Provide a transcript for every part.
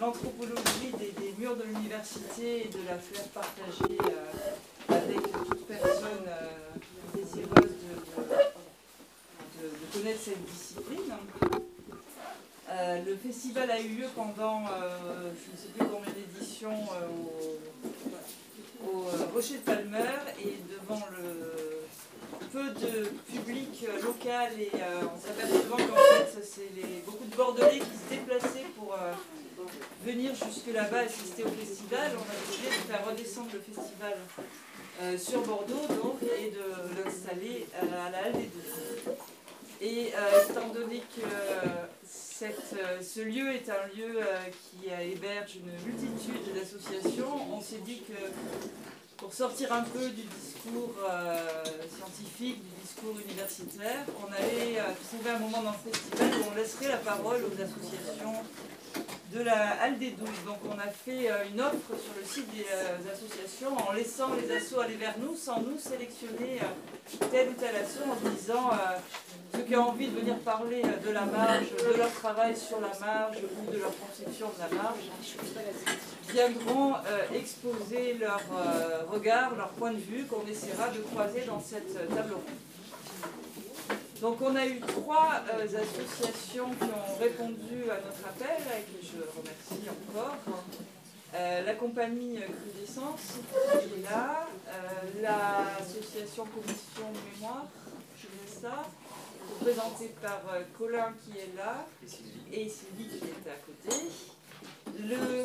l'anthropologie des, murs de l'université et de la faire partager euh, avec toute personne euh, désireuse de, connaître cette discipline. Euh, le festival a eu lieu pendant, je ne sais plus combien d'éditions, au, Rocher de Palmer et devant le peu de public local et en s'apercevant qu'en fait c'est beaucoup de Bordelais qui se déplaçaient pour venir jusque là-bas assister au festival, on a décidé de faire redescendre le festival euh, sur Bordeaux donc et de l'installer à, à la Halle des Deux. Et euh, étant donné que euh, euh, ce lieu est un lieu euh, qui euh, héberge une multitude d'associations, on s'est dit que pour sortir un peu du discours euh, scientifique, du discours universitaire, on allait euh, trouver un moment dans le festival où on laisserait la parole aux associations de la Halle des Douze. Donc on a fait euh, une offre sur le site des euh, associations en laissant les assos aller vers nous sans nous sélectionner euh, tel ou tel asso en disant ceux qui ont envie de venir parler de la marge, de leur travail sur la marge ou de leur conception de la marge, viendront exposer leur regard, leur point de vue qu'on essaiera de croiser dans cette table ronde. Donc on a eu trois euh, associations qui ont répondu à notre appel et que je remercie encore. Euh, la compagnie Crudescence qui est là, euh, l'association Commission Mémoire, je mets ça, représentée par Colin qui est là et Sylvie qui est à côté. Le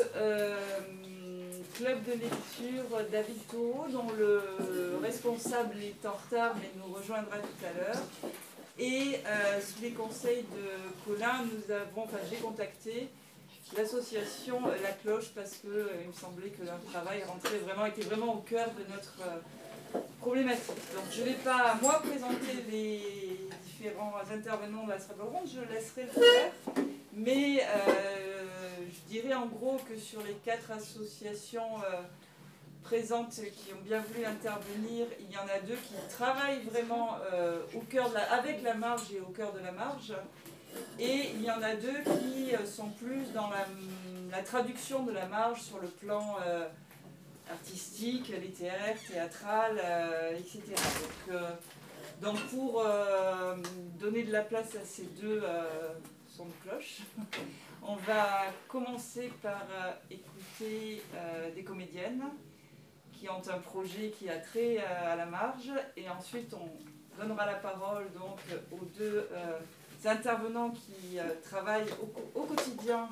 club de lecture David Taureau, dont le responsable est en retard mais nous rejoindra tout à l'heure. Et euh, sous les conseils de Colin, nous avons, enfin j'ai contacté l'association euh, La Cloche parce que euh, il me semblait que leur travail rentrait vraiment, était vraiment au cœur de notre problématique. Donc je ne vais pas moi présenter les différents intervenants de la table ronde, je laisserai le faire. Mais je dirais en gros que sur les quatre associations présentes qui ont bien voulu intervenir, il y en a deux qui travaillent vraiment euh, au cœur de la, avec la marge et au cœur de la marge. Et il y en a deux qui euh, sont plus dans la, traduction de la marge sur le plan euh, artistique, littéraire, théâtral, etc. Donc, pour donner de la place à ces deux sons de cloche, on va commencer par écouter des comédiennes qui ont un projet qui a trait euh, à la marge et ensuite on donnera la parole donc aux deux euh, intervenants qui euh, travaillent au, quotidien,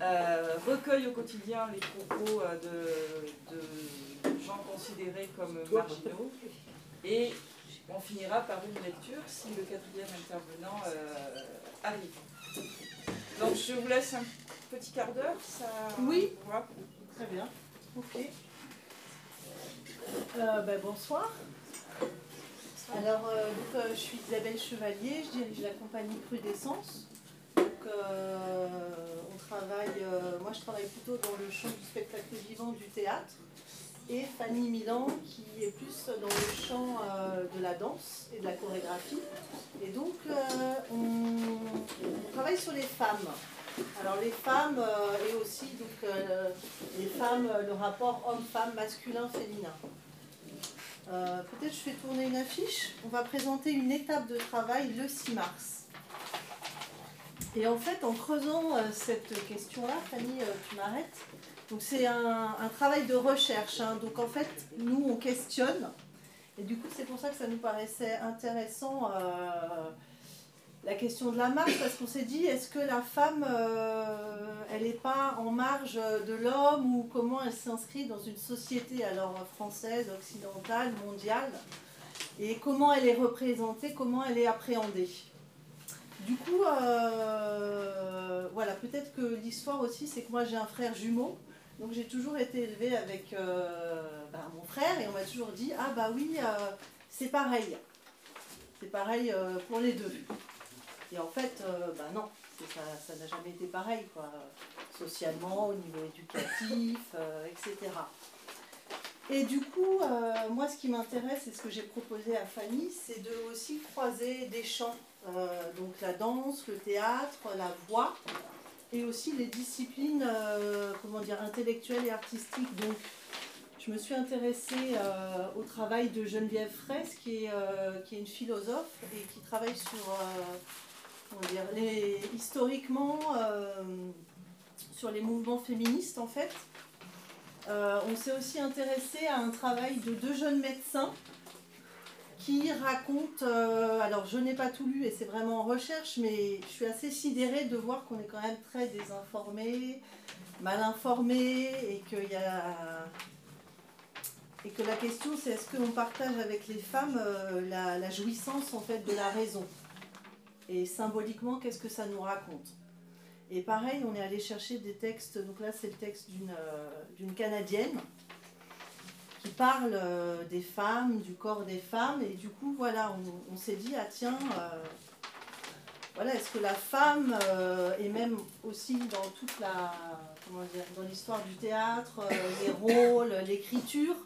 euh, recueillent au quotidien les propos euh, de, de gens considérés comme marginaux et on finira par une lecture si le quatrième intervenant euh, arrive. Donc je vous laisse un petit quart d'heure, ça Oui. voilà. Très bien. Ok. Euh, ben, bonsoir. Alors, euh, euh, je suis Isabelle Chevalier, je dirige la compagnie Prudescence. Moi je travaille plutôt dans le champ du spectacle vivant du théâtre. Et Fanny Milan qui est plus dans le champ de la danse et de la chorégraphie. Et donc, on, on travaille sur les femmes. Alors les femmes euh, et aussi donc, euh, les femmes, euh, le rapport homme-femme, masculin-féminin. Peut-être je fais tourner une affiche. On va présenter une étape de travail le 6 mars. Et en fait, en creusant cette question-là, Fanny, tu m'arrêtes. Donc c'est un, travail de recherche. hein. Donc en fait, nous, on questionne. Et du coup, c'est pour ça que ça nous paraissait intéressant la question de la marge, parce qu'on s'est dit, est-ce que la femme, euh, elle n'est pas en marge de l'homme ou comment elle s'inscrit dans une société alors française, occidentale, mondiale, et comment elle est représentée, comment elle est appréhendée? Du coup, euh, voilà, peut-être que l'histoire aussi, c'est que moi j'ai un frère jumeau, donc j'ai toujours été élevée avec euh, ben, mon frère et on m'a toujours dit, ah bah oui, c'est pareil. C'est pareil pour les deux. Et en fait, bah non, ça n'a jamais été pareil, quoi. Socialement, au niveau éducatif, euh, etc. Et du coup, euh, moi, ce qui m'intéresse et ce que j'ai proposé à Fanny, c'est de aussi croiser des champs, euh, donc la danse, le théâtre, la voix, et aussi les disciplines comment dire, intellectuelles et artistiques. Donc, je me suis intéressée au travail de Geneviève Fraisse, qui est, qui est une philosophe et qui travaille sur, comment dire, historiquement, sur les mouvements féministes en fait. Euh, on s'est aussi intéressé à un travail de deux jeunes médecins qui racontent, euh, alors je n'ai pas tout lu et c'est vraiment en recherche, mais je suis assez sidérée de voir qu'on est quand même très désinformé, mal informé et y a et que la question c'est est-ce qu'on partage avec les femmes euh, la, la, jouissance en fait de la raison? Et symboliquement qu'est-ce que ça nous raconte? Et pareil, on est allé chercher des textes, donc là c'est le texte d'une euh, Canadienne qui parle euh, des femmes, du corps des femmes, et du coup voilà, on, s'est dit, ah tiens, euh, voilà, est-ce que la femme, et même aussi dans toute la, comment dire, dans l'histoire du théâtre, les rôles, l'écriture,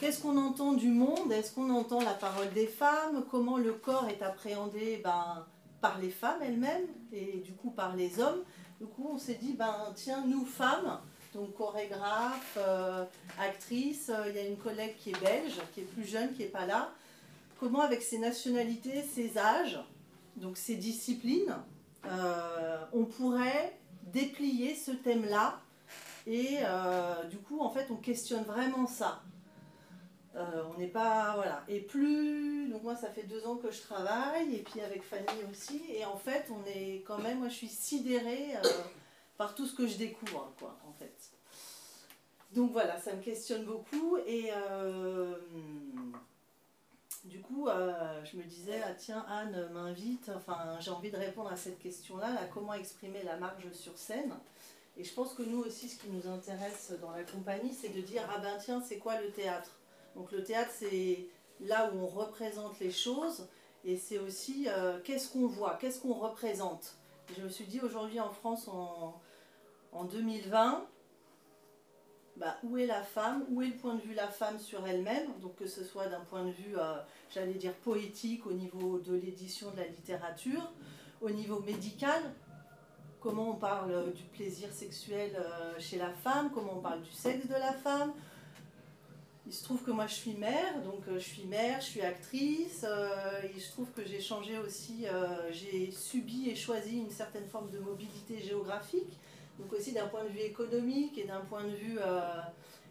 Qu'est-ce qu'on entend du monde? Est-ce qu'on entend la parole des femmes? Comment le corps est appréhendé ben, par les femmes elles-mêmes et du coup par les hommes? Du coup, on s'est dit, ben tiens, nous femmes, donc chorégraphes, euh, actrices, euh, il y a une collègue qui est belge, qui est plus jeune, qui n'est pas là. Comment avec ces nationalités, ces âges, donc ces disciplines, euh, on pourrait déplier ce thème-là? Et du coup, en fait, on questionne vraiment ça. Euh, on n'est pas. Voilà. Et plus. Donc, moi, ça fait deux ans que je travaille, et puis avec Fanny aussi. Et en fait, on est quand même. Moi, je suis sidérée euh, par tout ce que je découvre, quoi, en fait. Donc, voilà, ça me questionne beaucoup. Et. Euh, du coup, je me disais, ah tiens, Anne m'invite, enfin, j'ai envie de répondre à cette question-là, là, comment exprimer la marge sur scène. Et je pense que nous aussi, ce qui nous intéresse dans la compagnie, c'est de dire, ah ben tiens, c'est quoi le théâtre? Donc le théâtre, c'est là où on représente les choses et c'est aussi euh, qu'est-ce qu'on voit, qu'est-ce qu'on représente. je me suis dit aujourd'hui en France en, 2020, bah, où est la femme, où est le point de vue de la femme sur elle-même, donc que ce soit d'un point de vue, euh, j'allais dire poétique au niveau de l'édition de la littérature, au niveau médical, comment on parle du plaisir sexuel euh, chez la femme, comment on parle du sexe de la femme, il se trouve que moi je suis mère, donc euh, je suis mère, je suis actrice. Euh, il se trouve que j'ai changé aussi, euh, j'ai subi et choisi une certaine forme de mobilité géographique, donc aussi d'un point de vue économique et d'un point de vue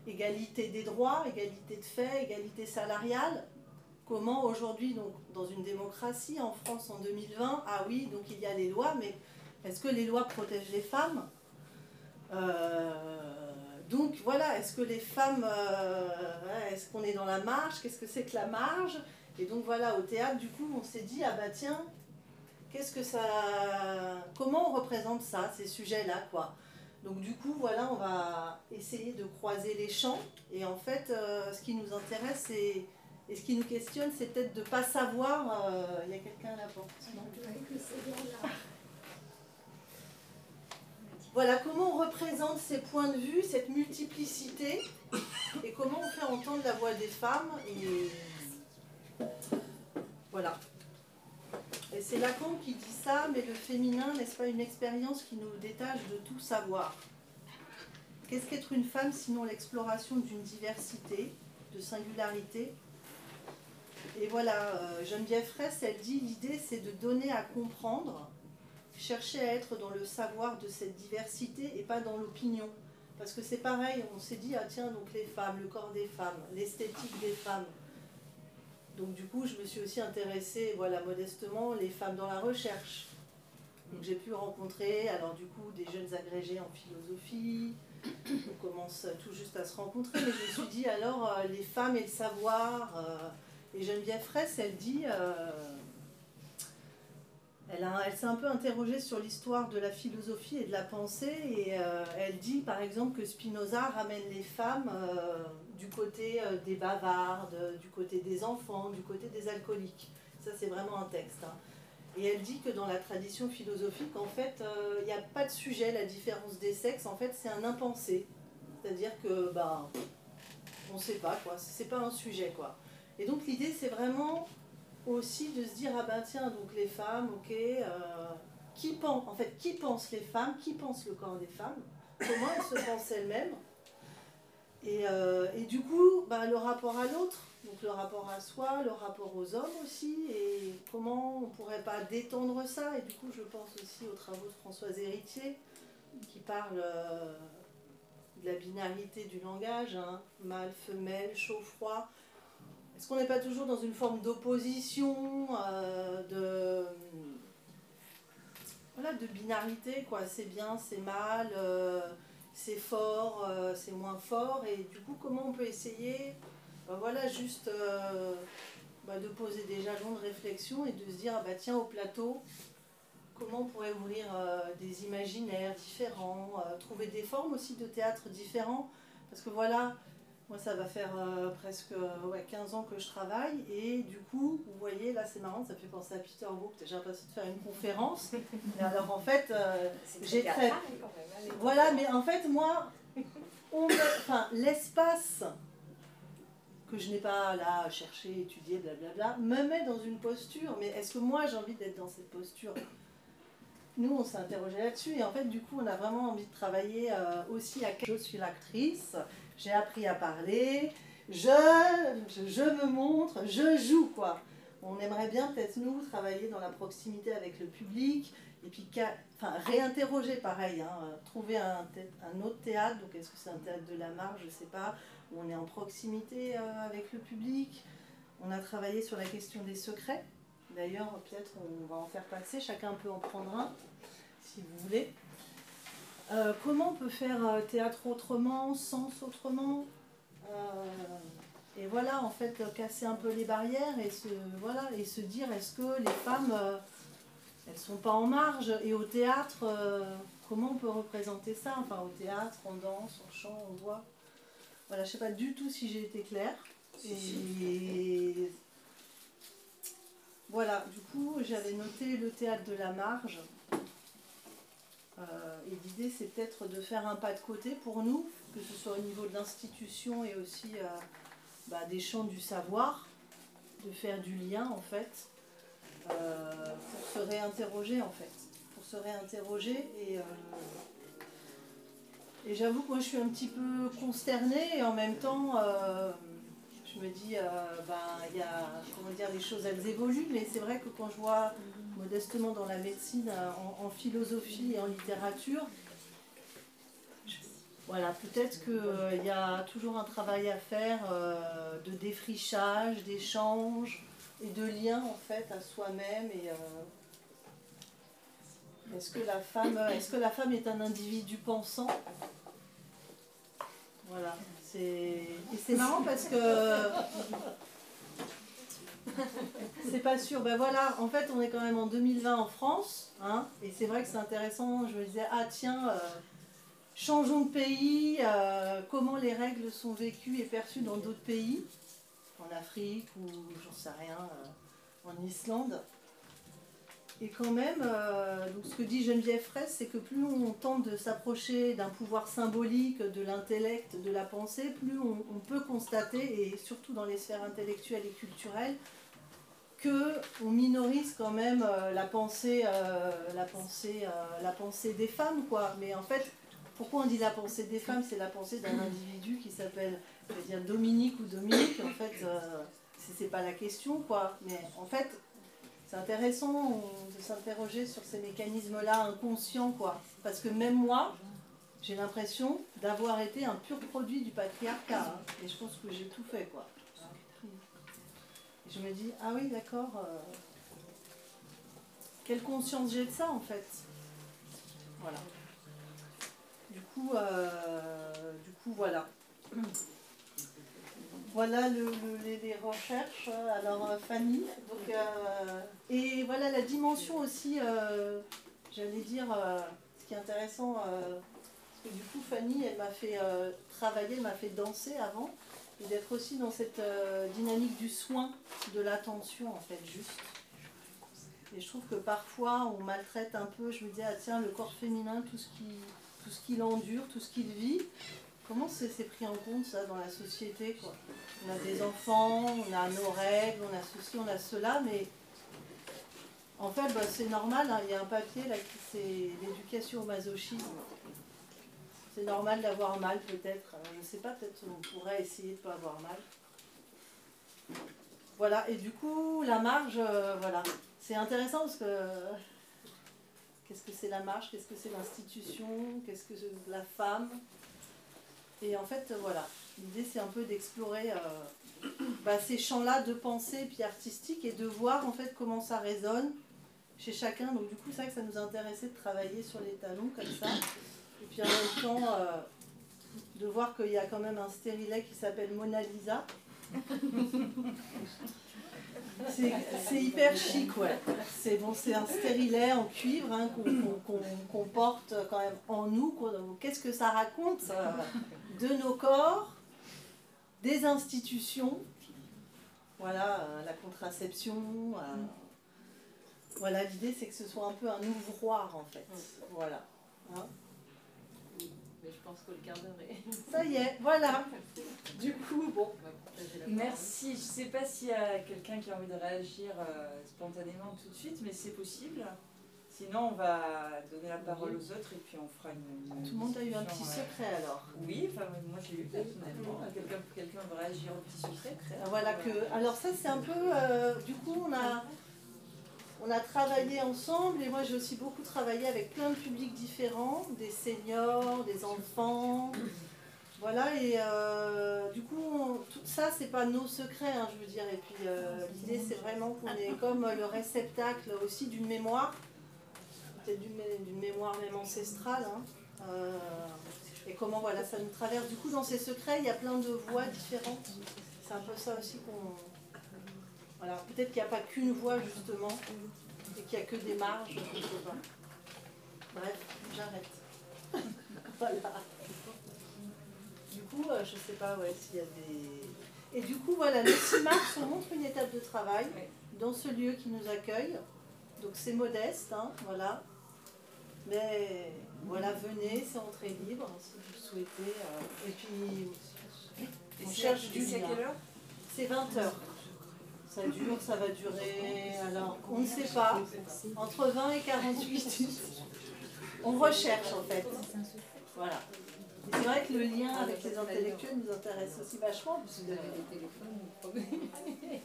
égalité des droits, égalité de fait, égalité salariale. Comment aujourd'hui, donc dans une démocratie en France en 2020, ah oui, donc il y a les lois, mais est-ce que les lois protègent les femmes? Donc voilà, est-ce que les femmes, euh, est-ce qu'on est dans la marge Qu'est-ce que c'est que la marge? Et donc voilà, au théâtre, du coup, on s'est dit, ah bah tiens, qu'est-ce que ça. Comment on représente ça, ces sujets-là, quoi? Donc du coup, voilà, on va essayer de croiser les champs. Et en fait, euh, ce qui nous intéresse. Et ce qui nous questionne, c'est peut-être de ne pas savoir. Euh, il y a quelqu'un à la porte. Non voilà comment on représente ces points de vue, cette multiplicité, et comment on fait entendre la voix des femmes. Voilà. Et c'est Lacan qui dit ça, mais le féminin n'est-ce pas une expérience qui nous détache de tout savoir? Qu'est-ce qu'être une femme sinon l'exploration d'une diversité, de singularité? Et voilà, euh, Geneviève Fraisse, elle dit l'idée c'est de donner à comprendre chercher à être dans le savoir de cette diversité et pas dans l'opinion. Parce que c'est pareil, on s'est dit, ah tiens, donc les femmes, le corps des femmes, l'esthétique des femmes. Donc du coup, je me suis aussi intéressée, voilà, modestement, les femmes dans la recherche. Donc j'ai pu rencontrer, alors du coup, des jeunes agrégés en philosophie. On commence tout juste à se rencontrer, mais je me suis dit, alors, euh, les femmes et le savoir. Euh, et Geneviève Fraisse, elle dit... Euh, elle, s'est un peu interrogée sur l'histoire de la philosophie et de la pensée et euh, elle dit par exemple que Spinoza ramène les femmes euh, du côté euh, des bavardes, du côté des enfants, du côté des alcooliques. Ça c'est vraiment un texte. Hein. Et elle dit que dans la tradition philosophique, en fait, il n'y a pas de sujet, la différence des sexes, en fait, c'est un impensé. C'est-à-dire que, ben, on ne sait pas, quoi. C'est pas un sujet, quoi. Et donc l'idée, c'est vraiment aussi de se dire ah ben tiens donc les femmes ok euh, qui pense, en fait, qui pense les femmes, qui pense le corps des femmes, comment elles se pensent elles-mêmes. Et, euh, et, du coup, bah, le rapport à l'autre, donc le rapport à soi, le rapport aux hommes aussi, et comment on pourrait pas détendre ça. Et du coup, je pense aussi aux travaux de Françoise Héritier, qui parle euh, de la binarité du langage, hein, mâle, femelle, chaud, froid. Est-ce qu'on n'est pas toujours dans une forme d'opposition, euh, de, voilà, de binarité, quoi? C'est bien, c'est mal, euh, c'est fort, euh, c'est moins fort. Et du coup, comment on peut essayer, ben voilà, juste ben de poser des jalons de réflexion et de se dire, ah bah tiens, au plateau, comment on pourrait ouvrir des imaginaires différents, trouver des formes aussi de théâtre différents? Parce que voilà, moi, ça va faire euh, presque ouais, 15 ans que je travaille et du coup, vous voyez, là c'est marrant, ça fait penser à Peter Brook, j'ai l'impression de faire une conférence. Et alors en fait, euh, j'ai très... Hein, voilà, mais en fait, moi, l'espace que je n'ai pas là cherché, étudié, blablabla, me met dans une posture. Mais est-ce que moi j'ai envie d'être dans cette posture? Nous, on s'est interrogé là-dessus et en fait, du coup, on a vraiment envie de travailler euh, aussi à. Je suis l'actrice, j'ai appris à parler, je, je, me montre, je joue quoi. On aimerait bien peut-être nous travailler dans la proximité avec le public et puis enfin, réinterroger pareil, hein, trouver un, un, autre théâtre, donc est-ce que c'est un théâtre de la marge, je ne sais pas, où on est en proximité euh, avec le public. On a travaillé sur la question des secrets, d'ailleurs peut-être on va en faire passer, chacun peut en prendre un si vous voulez. Euh, comment on peut faire euh, théâtre autrement, sens autrement euh, Et voilà, en fait, casser un peu les barrières et se, voilà, et se dire est-ce que les femmes, elles sont pas en marge Et au théâtre, comment on peut représenter ça? Enfin, au théâtre, en danse, en chant, en voix. Voilà, je sais pas du tout si j'ai été claire. Et voilà, du coup, j'avais noté le théâtre de la marge. Euh, et l'idée, c'est peut-être de faire un pas de côté pour nous, que ce soit au niveau de l'institution et aussi euh, bah, des champs du savoir, de faire du lien en fait, euh, pour se réinterroger en fait, pour se réinterroger et et j'avoue que moi je suis un petit peu consternée et en même temps je me dis, ben, il y a, comment dire, les choses elles évoluent, mais c'est vrai que quand je vois modestement dans la médecine, en, philosophie et en littérature. Voilà, peut-être qu'il euh, y a toujours un travail à faire euh, de défrichage, d'échange et de lien en fait à soi-même. Et euh, est-ce que la femme, est-ce que la femme est un individu pensant? Voilà, c'est marrant parce que c'est pas sûr. Ben voilà, en fait, on est quand même en 2020 en France, hein, et c'est vrai que c'est intéressant. Je me disais, ah tiens, euh, changeons de pays, euh, comment les règles sont vécues et perçues dans d'autres pays, en Afrique ou j'en sais rien, euh, en Islande. Et quand même, donc ce que dit Geneviève Fraisse, c'est que plus on tente de s'approcher d'un pouvoir symbolique, de l'intellect, de la pensée, plus on, peut constater, et surtout dans les sphères intellectuelles et culturelles, qu'on minorise quand même euh, la pensée, euh, euh, la pensée des femmes, quoi. Mais en fait, pourquoi on dit la pensée des femmes? C'est la pensée d'un individu qui s'appelle, Dominique ou Dominique. En fait, c'est pas la question, quoi. Mais en fait, c'est intéressant de s'interroger sur ces mécanismes-là inconscients, quoi. Parce que même moi, j'ai l'impression d'avoir été un pur produit du patriarcat. Hein. et je pense que j'ai tout fait, quoi je me dis, ah oui, d'accord, euh, quelle conscience j'ai de ça en fait Voilà. Du coup, euh, du coup voilà. Voilà le, les, recherches. Alors euh, Fanny, donc, et voilà la dimension aussi, j'allais dire, ce qui est intéressant, parce que du coup Fanny, elle m'a fait travailler, elle m'a fait danser avant et d'être aussi dans cette euh, dynamique du soin, de l'attention en fait, juste. Et je trouve que parfois on maltraite un peu, je me dis, ah tiens, le corps féminin, tout ce qu'il endure, tout ce qu'il vit, comment c'est pris en compte ça dans la société quoi? On a des enfants, on a nos règles, on a ceci, on a cela, mais En fait, bah, c'est normal, hein, il y a un papier là qui c'est l'éducation au masochisme. C'est normal d'avoir mal peut-être. Euh, je ne sais pas, peut-être on pourrait essayer de ne pas avoir mal. Voilà, et du coup, la marge, euh, voilà. C'est intéressant parce que qu'est-ce que c'est la marge, qu'est-ce que c'est l'institution, qu'est-ce que c'est la femme. Et en fait, voilà, l'idée c'est un peu d'explorer euh, bah, ces champs-là de pensée puis artistique et de voir en fait comment ça résonne chez chacun. Donc du coup, c'est vrai que ça nous a intéressé de travailler sur les talons comme ça. Et puis en même temps, euh, de voir qu'il y a quand même un stérilet qui s'appelle Mona Lisa. C'est hyper chic, ouais. C'est bon, c'est un stérilet en cuivre hein, qu'on porte quand même en nous. Qu'est-ce que ça raconte de nos corps, des institutions, voilà, euh, la contraception. Euh, voilà, l'idée c'est que ce soit un peu un ouvroir en fait. Voilà. Hein mais je pense que le quart d'heure est. Ça y est, voilà. Du coup, bon. Merci. Je ne sais pas s'il y a quelqu'un qui a envie de réagir euh, spontanément tout de suite, mais c'est possible. Sinon, on va donner la parole aux autres et puis on fera une. Tout le monde a eu un petit secret alors Oui, enfin, moi j'ai eu personnellement. Quelqu'un quelqu'un veut réagir au petit secret ah, Voilà que. Alors, ça, c'est un peu. Euh, du coup, on a on a travaillé ensemble et moi j'ai aussi beaucoup travaillé avec plein de publics différents, des seniors, des enfants. Voilà, et euh, du coup, tout ça, c'est pas nos secrets, hein, je veux dire. Et puis euh, l'idée, c'est vraiment qu'on est comme le réceptacle aussi d'une mémoire, peut-être d'une mémoire même ancestrale. Hein. Euh, et comment voilà, ça nous traverse. Du coup, dans ces secrets, il y a plein de voix différentes. C'est un peu ça aussi qu'on voilà, peut-être qu'il n'y a pas qu'une voie justement, et qu'il n'y a que des marges, Bref, j'arrête. voilà. Du coup, euh, je ne sais pas ouais, s'il y a des. Et du coup, voilà, le 6 mars, on montre une étape de travail dans ce lieu qui nous accueille. Donc c'est modeste, hein, voilà. Mais voilà, venez, c'est entrée libre si vous souhaitez. Euh, et puis, on cherche du. C'est 20 heures. Ça dure, ça va durer, alors on ne sait pas, entre 20 et 48. On recherche en fait. Voilà. c'est vrai que le lien avec les intellectuels nous intéresse aussi vachement, puisque vous avez des téléphones.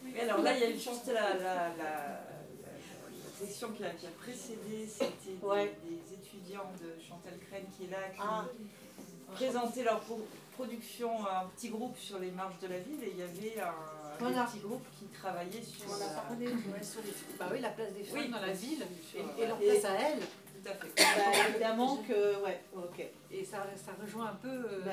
Oui, alors là, il y a une chance, la, la, la, section qui a, qui a précédé, c'était des, étudiants de Chantal Crène qui est là, qui ah. présentaient leur production, un petit groupe sur les marges de la ville, et il y avait un voilà. petit groupe qui travaillait sur, On a parlé, sur les, bah oui, la place des femmes dans la ville et, leur place à elles. Tout à fait. Bah, évidemment que, ouais, ok. Et ça, ça rejoint un peu. Euh, bah,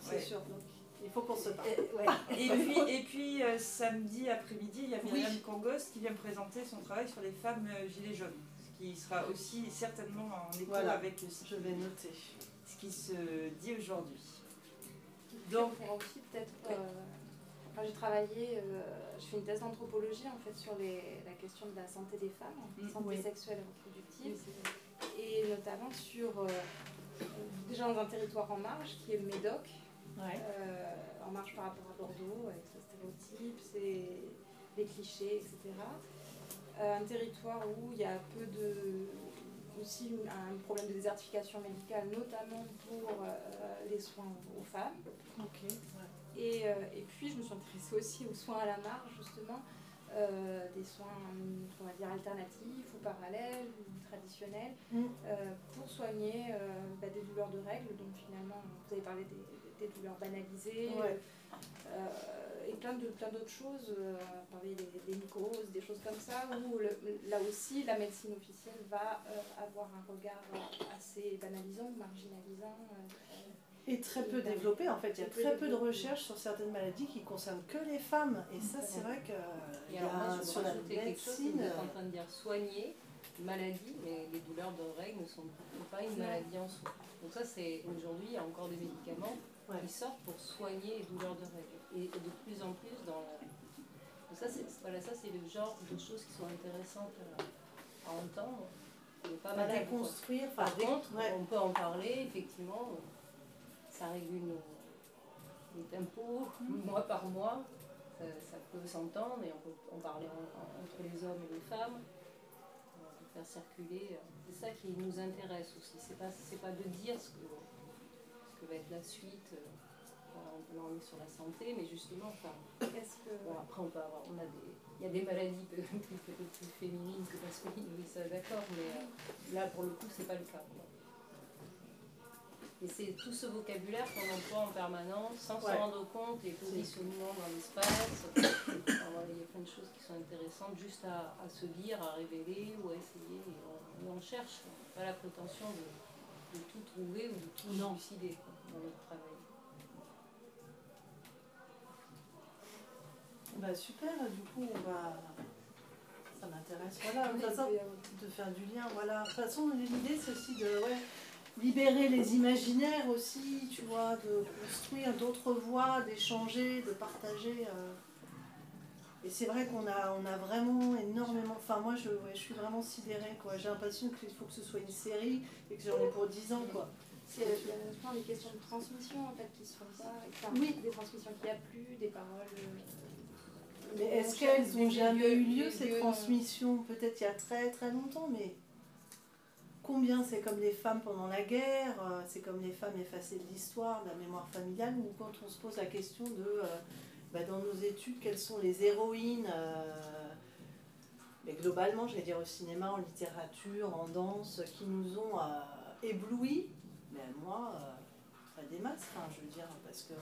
c'est sûr. Donc, il faut qu'on se parle. Et, puis, et puis euh, samedi après-midi, il y a Myriam oui. Kongos qui vient présenter son travail sur les femmes euh, gilets jaunes, ce qui sera aussi certainement en écho avec ce, Je vais noter. ce qui se dit aujourd'hui. Donc, on aussi peut-être j'ai travaillé, euh, je fais une thèse d'anthropologie en fait sur les, la question de la santé des femmes, mm, santé sexuelle et reproductive, et notamment sur euh, déjà dans un territoire en marge qui est le Médoc, euh, en marge par rapport à Bordeaux avec ses stéréotypes, ses, les clichés, etc. un territoire où il y a peu de aussi un problème de désertification médicale, notamment pour les soins aux femmes. Et, euh, et, puis, je me suis intéressée aussi aux soins à la marge, justement, euh, des soins, on va dire, alternatifs ou parallèles ou traditionnels, mm. euh, pour soigner bah, des douleurs de règles. Donc, finalement, vous avez parlé des, des douleurs banalisées. et plein de plein d'autres choses, parler des, des mycoses, des choses comme ça, où là aussi la médecine officielle va avoir un regard assez banalisant, marginalisant et très peu développé en fait. Il y a très peu de recherches sur certaines maladies qui concernent que les femmes. Et ça, c'est vrai que y a sur la médecine. Vous êtes en train de dire soigner maladie, mais les douleurs de règles ne sont pas une maladie en soi. Donc ça, c'est aujourd'hui, il y a encore des médicaments qui sortent pour soigner les douleurs de règles. Et, de plus en plus dans Donc ça, c'est voilà, ça, c'est le genre de choses qui sont intéressantes à, entendre. Pas mal à déconstruire. Par contre, on peut en parler, effectivement ça régule les tempos mois par mois. Ça, peut s'entendre et on peut en parler entre les hommes et les femmes. faire circuler. C'est ça qui nous intéresse aussi. C'est pas, pas de dire ce que, ce que va être la suite. Là, on est sur la santé, mais justement, enfin, qu'est-ce que. après, on peut avoir, on a des, il y a des maladies peut-être plus féminines que masculines, oui, ça d'accord, mais euh, là, pour le coup, c'est pas le cas. Et c'est tout ce vocabulaire qu'on emploie en permanence, sans se rendre compte, les positionnements dans l'espace. il y a plein de choses qui sont intéressantes juste à, se dire, à révéler ou à essayer. Et on, cherche. pas la prétention de, tout trouver ou de tout élucider dans notre travail. Bah super, du coup on va. Ça m'intéresse. Voilà, de faire du lien. Voilà. De toute façon, l'idée c'est aussi de. Ouais, libérer les imaginaires aussi, tu vois, de construire d'autres voies, d'échanger, de partager. Euh. Et c'est vrai qu'on a, on a vraiment énormément. Enfin, moi, je, je suis vraiment sidérée, quoi. J'ai l'impression qu'il faut que ce soit une série et que j'en ai pour 10 ans, quoi. C'est plein des questions de transmission, en fait, qui se font ça. oui. Des transmissions qui a plus, des paroles. Euh, mais est-ce qu'elles ont jamais eu lieu, ces transmissions? Peut-être il y a très très longtemps, mais combien c'est comme les femmes pendant la guerre, euh, c'est comme les femmes effacées de l'histoire, de la mémoire familiale, ou quand on se pose la question de, euh, bah, dans nos études, quelles sont les héroïnes, euh, mais globalement, je vais dire au cinéma, en littérature, en danse, qui nous ont éblouis, mais moi, pas des masses, je veux dire, parce que...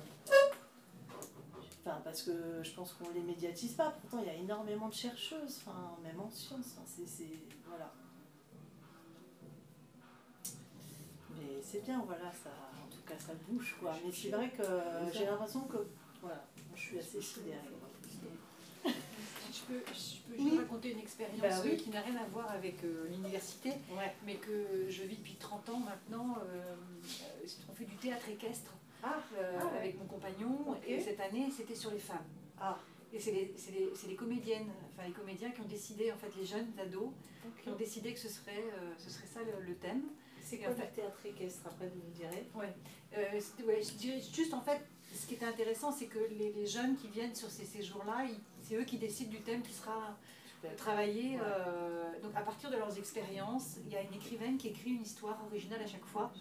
Enfin, parce que je pense qu'on les médiatise pas. Pourtant, il y a énormément de chercheuses, enfin, même en sciences. c'est, voilà. C'est bien, voilà, ça, en tout cas ça bouge quoi. Mais c'est vrai que j'ai l'impression que, voilà, je suis assez sidérée. Je peux, je peux juste raconter une expérience bah euh, qui n'a rien à voir avec euh, l'université, mais que je vis depuis 30 ans maintenant. Euh, on fait du théâtre équestre ah. Ah avec mon compagnon, et cette année c'était sur les femmes. Ah. Et c'est les, les, les, comédiennes, enfin les comédiens qui ont décidé, en fait les jeunes ados, qui ont décidé que ce serait, ce serait ça le thème. C'est quoi le théâtre équestre après, vous me direz ouais. Euh, ouais, je dirais juste en fait, ce qui est intéressant, c'est que les, les, jeunes qui viennent sur ces séjours-là, c'est eux qui décident du thème qui sera travaillé. Euh, donc à partir de leurs expériences, il y a une écrivaine qui écrit une histoire originale à chaque fois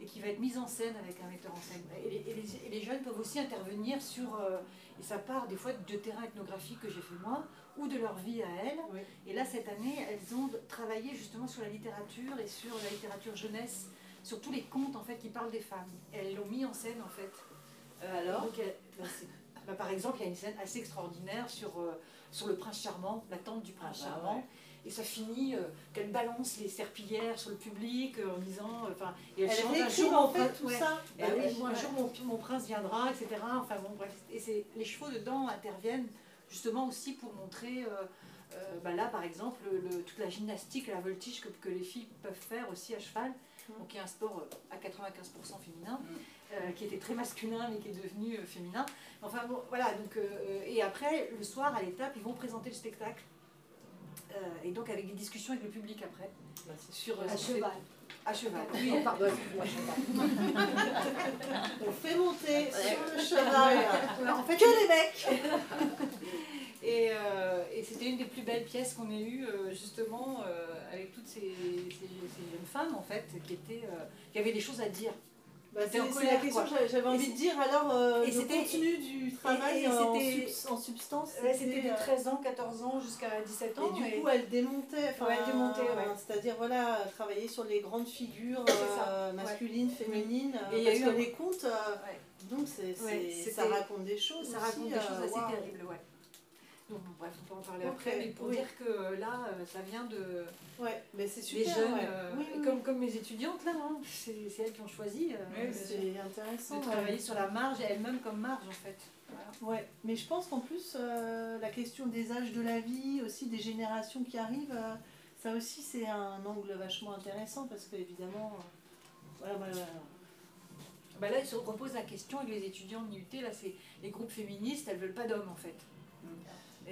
et qui va être mise en scène avec un metteur en scène. Et les, et les, jeunes peuvent aussi intervenir sur, euh, et ça part des fois de terrain ethnographique que j'ai fait moi, ou de leur vie à elles. Et là, cette année, elles ont travaillé justement sur la littérature et sur la littérature jeunesse, sur tous les contes en fait qui parlent des femmes. elles l'ont mis en scène en fait. Euh, alors bah, bah, Par exemple, il y a une scène assez extraordinaire sur, euh, sur le prince charmant, la tante du prince ah, bah, charmant. Et ça finit euh, qu'elle balance les serpillères sur le public en disant. Enfin, et elle, chante un jour en fait tout ça. Et un jour mon, mon, prince viendra, etc. Enfin bon, bref. Et les chevaux dedans interviennent justement aussi pour montrer, euh, euh, bah là par exemple, le, toute la gymnastique, la voltige que, que, les filles peuvent faire aussi à cheval, mm. donc qui est un sport euh, à 95% féminin, mm. qui était très masculin mais qui est devenu féminin. Enfin bon, voilà, donc, et après, le soir à l'étape, ils vont présenter le spectacle. et donc avec des discussions avec le public après. Bah, sur, à cheval. À cheval. Oui, pardon, On fait monter sur le cheval. en fait, que les mecs. Et, euh, et c'était une des plus belles pièces qu'on ait eues, euh, justement, euh, avec toutes ces, ces, jeunes femmes, en fait, qui, étaient, qui avaient des choses à dire. Bah, c'est la question j'avais envie de dire. Alors euh, le contenu du travail en, en, substance. C'était de 13 ans 14 ans jusqu'à 17 ans et du coup elle démontait enfin c'est-à-dire voilà travailler sur les grandes figures masculines féminines et parce que les contes donc c'est ça raconte des choses ça raconte des choses assez terribles ouais bref, on peut en parler après, mais pour dire que là, euh, ça vient de. Ouais, mais c'est super. Les jeunes, euh, Comme, comme mes étudiantes, là, hein, c'est elles qui ont choisi euh, c'est intéressant, de travailler sur la marge elles-mêmes comme marge, en fait. Ouais, mais je pense qu'en plus, la question des âges de la vie, aussi des générations qui arrivent, ça aussi, c'est un angle vachement intéressant parce que, évidemment. voilà, voilà. Bah là, il se repose la question avec les étudiants de l'IUT, là, c'est les groupes féministes, elles veulent pas d'hommes, en fait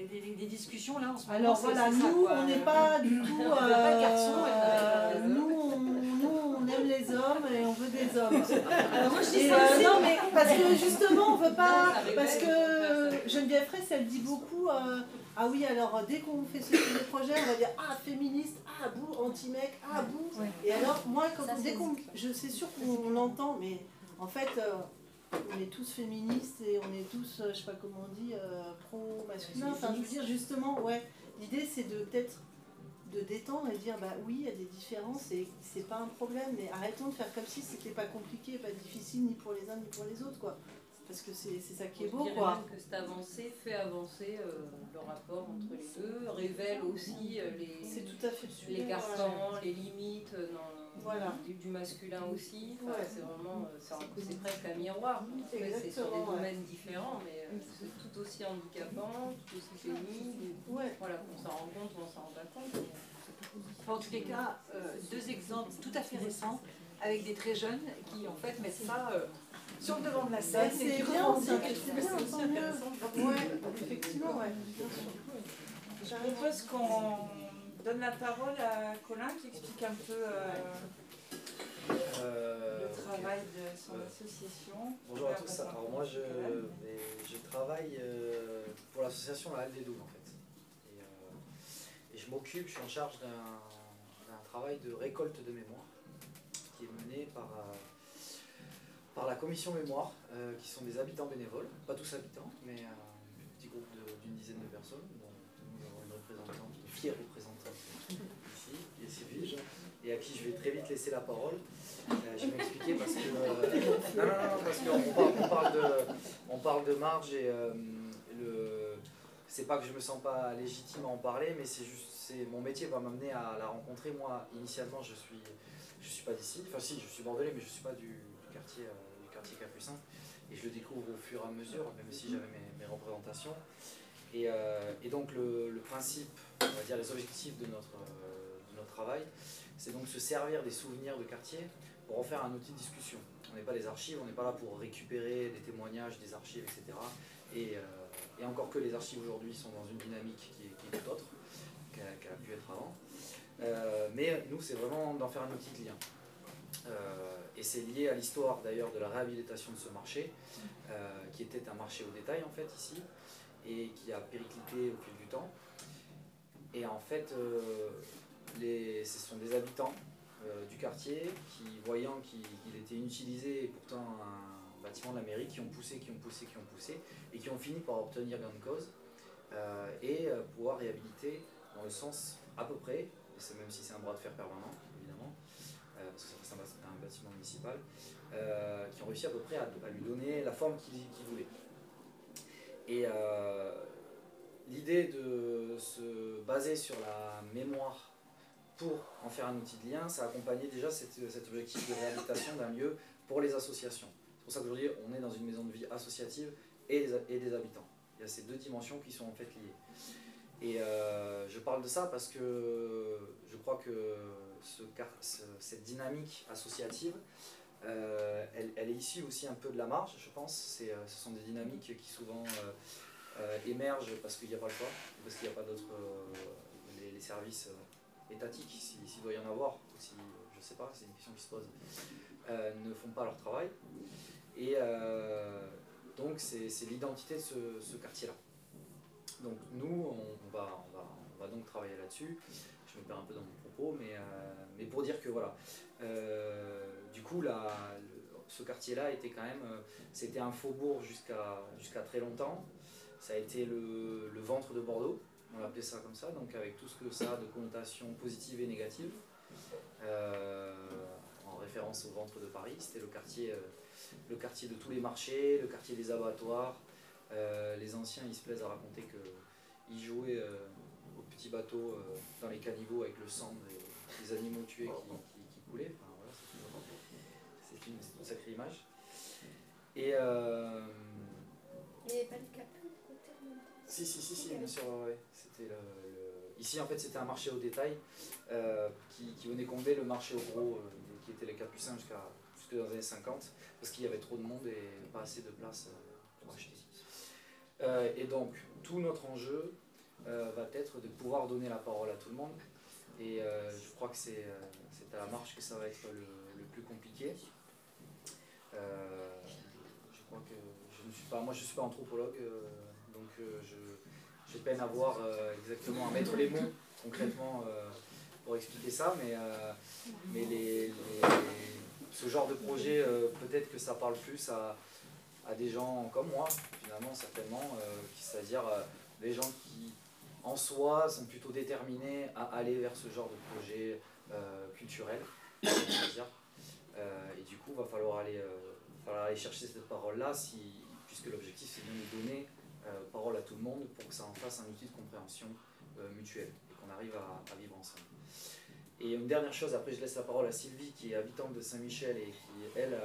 des, discussions là en ce moment. Alors voilà, nous on n'est pas du tout. Euh, nous, on, nous on aime les hommes et on veut des hommes. moi je dis ça euh, Non mais parce que justement on veut pas. Parce que Geneviève Fraisse, elle dit beaucoup Ah oui, alors dès qu'on fait ce type de projet, on va dire Ah, féministe, ah, bouh, anti-mec, ah, bouh. Et alors, moi, quand, dès qu'on. Je sais sûr qu'on entend, mais en fait, on est tous féministes et on est tous, je sais pas comment on dit, pro-masculin. Enfin, je veux dire, justement, ouais, l'idée c'est de peut-être de détendre et dire bah oui, il y a des différences et c'est pas un problème, mais arrêtons de faire comme si c'était pas compliqué, pas difficile ni pour les uns ni pour les autres quoi. Parce que c'est ça qui est beau quoi. Même que cette avancée fait avancer euh, le rapport entre les deux, révèle aussi euh, les, tout à fait les carcans, les limites euh, voilà. du, masculin aussi. C'est vraiment c'est presque un miroir. C'est sur des domaines différents, mais c'est tout aussi handicapant, tout aussi féminin. Voilà, on s'en rend compte ou on s'en rend pas compte. En tous les cas, deux exemples tout à fait récents avec des très jeunes qui en fait mettent ça sur le devant de la scène. c'est bien, c'est bien. Ouais, effectivement, ouais. Je propose qu'on donne la parole à Colin qui explique un peu euh, euh, le travail de son association. Bonjour à tous. Alors moi je, je travaille euh, pour l'association La Halle des Doubles en fait. Et, et je m'occupe, je suis en charge d'un travail de récolte de mémoire qui est mené par par la commission mémoire, euh, qui sont des habitants bénévoles, pas tous habitants, mais un petit groupe d'une dizaine de personnes, dont nous avons une représentante, une fière représentante ici, qui est Sylvie, et à qui je vais très vite laisser la parole. Euh, je vais m'expliquer parce que. Euh, non, non, non, parce qu'on parle, on parle, de, on parle de marge et le. C'est pas que je me sens pas légitime à en parler, mais c'est juste. Mon métier va m'amener à la rencontrer. Moi, initialement, je suis, je suis pas d'ici. Enfin, si, je suis bordelais, mais je suis pas du, quartier Et je le découvre au fur et à mesure, même si j'avais mes, représentations. Et, euh, donc le, principe, on va dire les objectifs de notre, euh, notre travail, c'est donc se servir des souvenirs de quartier pour en faire un outil de discussion. On n'est pas des archives, on n'est pas là pour récupérer des témoignages, des archives, etc. Et, euh, et encore que les archives aujourd'hui sont dans une dynamique qui est, qui autre qu'elle a pu être avant. mais nous, c'est vraiment d'en faire un outil de lien. Et c'est lié à l'histoire d'ailleurs de la réhabilitation de ce marché, euh, qui était un marché au détail en fait ici, et qui a périclité au fil du temps. Et en fait, euh, ce sont des habitants euh, du quartier qui, voyant qu'il était inutilisé et pourtant un bâtiment de la mairie, qui ont poussé, qui ont poussé, qui ont poussé, et qui ont fini par obtenir gain de cause et pouvoir réhabiliter dans le sens à peu près, même si c'est un bras de fer permanent, parce que c'est un, bâtiment municipal, euh, qui ont réussi à peu près à, lui donner la forme qu'il voulait. Et euh, l'idée de se baser sur la mémoire pour en faire un outil de lien, ça a accompagné déjà cet, objectif de réhabilitation d'un lieu pour les associations. C'est pour ça qu'aujourd'hui, on est dans une maison de vie associative et des, et des habitants. Il y a ces deux dimensions qui sont en fait liées. Et euh, je parle de ça parce que je crois que cette dynamique associative, euh, elle, est issue aussi un peu de la marge, je pense. Euh, ce sont des dynamiques qui souvent émergent parce qu'il n'y a pas le choix, parce qu'il n'y a pas d'autres. Les, services étatiques, s'il doit y en avoir, ou si, je ne sais pas, c'est une question qui se pose, ne font pas leur travail. Et donc, c'est l'identité de ce quartier-là. Donc nous, on va, donc travailler là-dessus. Je me perds un peu dans mon propos, mais, euh, mais pour dire que voilà, euh, du coup, là, ce quartier-là était quand même, euh, c'était un faubourg jusqu'à jusqu'à très longtemps. Ça a été le, le ventre de Bordeaux, on l'appelait ça comme ça, donc avec tout ce que ça a de connotations positives et négatives. en référence au ventre de Paris, c'était le quartier, le quartier de tous les marchés, le quartier des abattoirs, les anciens, ils se plaisent à raconter qu'ils jouaient euh, au petit bateau euh, dans les caniveaux avec le sang des, animaux tués qui, coulaient. c'est une, sacrée image. Et. Il n'y avait pas de capel côté Si, si, si, si, bien sûr, C'était Ici, en fait, c'était un marché au détail qui, qui, venait combler le marché au gros, qui était les Capucins jusqu'à jusque dans les années 50, parce qu'il y avait trop de monde et pas assez de place pour acheter. Euh, et donc, tout notre enjeu euh, va être de pouvoir donner la parole à tout le monde. Et euh, je crois que c'est à la marche que ça va être le, plus compliqué. je crois que je ne suis pas, moi je ne suis pas anthropologue, que je, je peine à voir exactement, à mettre les mots concrètement pour expliquer ça, mais, mais les, ce genre de projet, peut-être que ça parle plus à, à, des gens comme moi, finalement, certainement, c'est-à-dire des gens qui, en soi, sont plutôt déterminés à aller vers ce genre de projet culturel, euh, et du coup, il va falloir aller, euh, aller chercher cette parole-là, puisque l'objectif c'est de donner euh, parole à tout le monde pour que ça en fasse un outil de compréhension mutuelle et qu'on arrive à, vivre ensemble. Et une dernière chose, après je laisse la parole à Sylvie qui est habitante de Saint-Michel et qui, elle,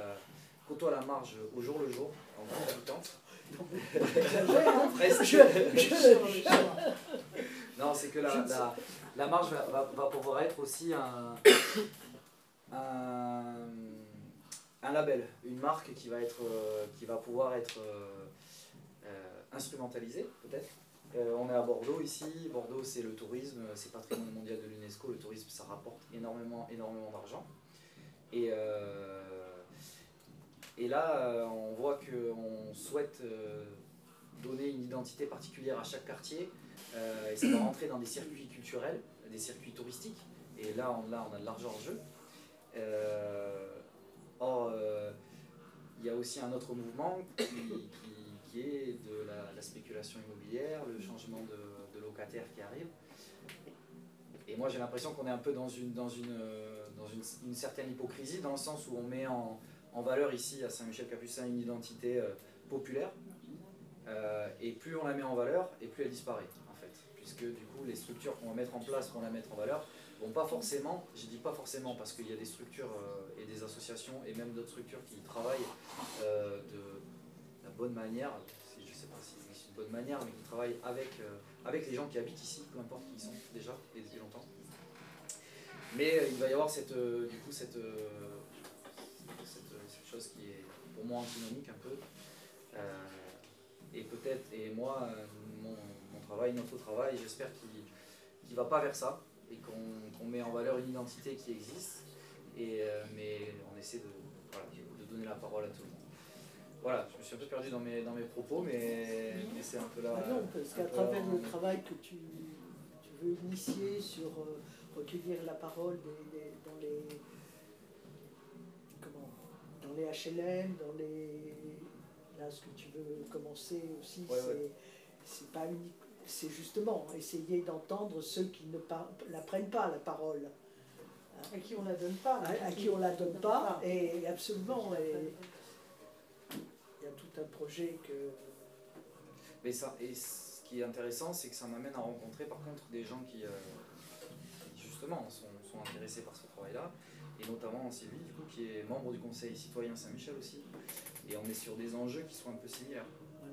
côtoie la marge au jour le jour, en tant qu'habitante. Non, c'est que la, la, la marge va, va, va, pouvoir être aussi un, un, label, une marque qui va, être, euh, qui va pouvoir être euh, euh, instrumentalisée, peut-être. on est à Bordeaux ici. Bordeaux, c'est le tourisme, c'est patrimoine mondial de l'UNESCO. Le tourisme, ça rapporte énormément, énormément d'argent. Et, et là, on voit qu'on souhaite donner une identité particulière à chaque quartier. et ça va rentrer dans des circuits culturels, des circuits touristiques. Et là, on, là, on a de l'argent en jeu. Euh, or, euh, il y a aussi un autre mouvement qui, est de la, spéculation immobilière, le changement de, locataire qui arrive. Et moi j'ai l'impression qu'on est un peu dans une, dans, une, dans une, certaine hypocrisie, dans le sens où on met en, valeur ici à Saint-Michel-Capucin une identité euh, populaire, et plus on la met en valeur, et plus elle disparaît en fait, puisque du coup les structures qu'on va mettre en place pour la mettre en valeur Bon, pas forcément, je dis pas forcément parce qu'il y a des structures euh, et des associations et même d'autres structures qui travaillent euh, de la bonne manière, je sais pas si c'est une bonne manière, mais qui travaillent avec, euh, avec les gens qui habitent ici, peu importe qui ils sont déjà et depuis longtemps. Mais il va y avoir cette, du coup cette, chose qui est pour moi antinomique un peu. et peut-être, et moi, mon, travail, notre travail, j'espère qu'il ne va pas vers ça et qu'on met en valeur une identité qui existe, et, euh, mais on essaie de, voilà, de, donner la parole à tout le monde. Voilà, je me suis un peu perdu dans mes, dans mes propos, mais, c'est un peu là. Ah non, parce qu'à travers le travail que tu, tu, veux initier sur euh, recueillir la parole dans les dans les HLM, dans les là ce que tu veux commencer aussi, c'est pas unique c'est justement essayer d'entendre ceux qui ne la prennent pas, la parole. À qui on ne la donne pas. À, qui on ne la donne pas, et absolument. il y a tout un projet que... Mais ça, et ce qui est intéressant, c'est que ça m'amène à rencontrer par contre des gens qui, euh, justement sont, intéressés par ce travail-là, et notamment Sylvie, du coup, qui est membre du Conseil citoyen Saint-Michel aussi. Et on est sur des enjeux qui sont un peu similaires. Euh,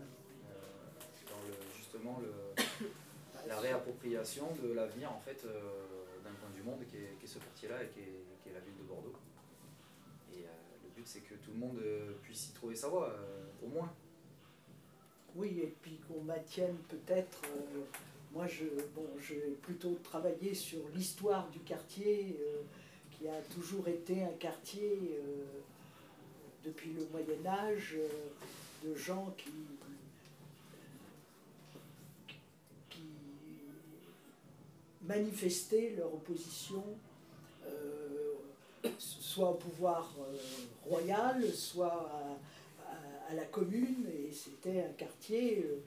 dans le, justement le, la réappropriation de l'avenir en fait euh, d'un coin du monde qui est, ce quartier-là et qui est, la ville de Bordeaux. Et euh, le but c'est que tout le monde puisse y trouver sa voie, au moins. Oui, et puis qu'on maintienne peut-être. moi, je, bon, j'ai plutôt travaillé sur l'histoire du quartier, qui a toujours été un quartier depuis le Moyen Âge de gens qui manifester leur opposition euh, soit au pouvoir euh, royal, soit à, la commune, et c'était un quartier euh,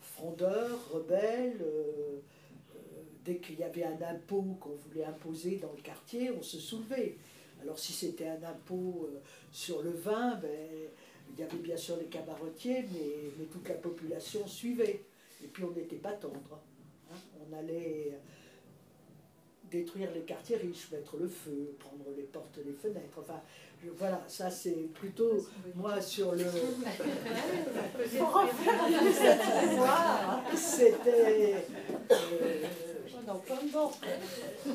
frondeur, rebelle. Dès qu'il y avait un impôt qu'on voulait imposer dans le quartier, on se soulevait. Alors si c'était un impôt sur le vin, ben, il y avait bien sûr les cabaretiers, mais, toute la population suivait. Et puis on n'était pas tendre. Hein. On allait détruire les quartiers riches, mettre le feu, prendre les portes, les fenêtres. Voilà, ça c'est plutôt moi sur le. C'était. Euh,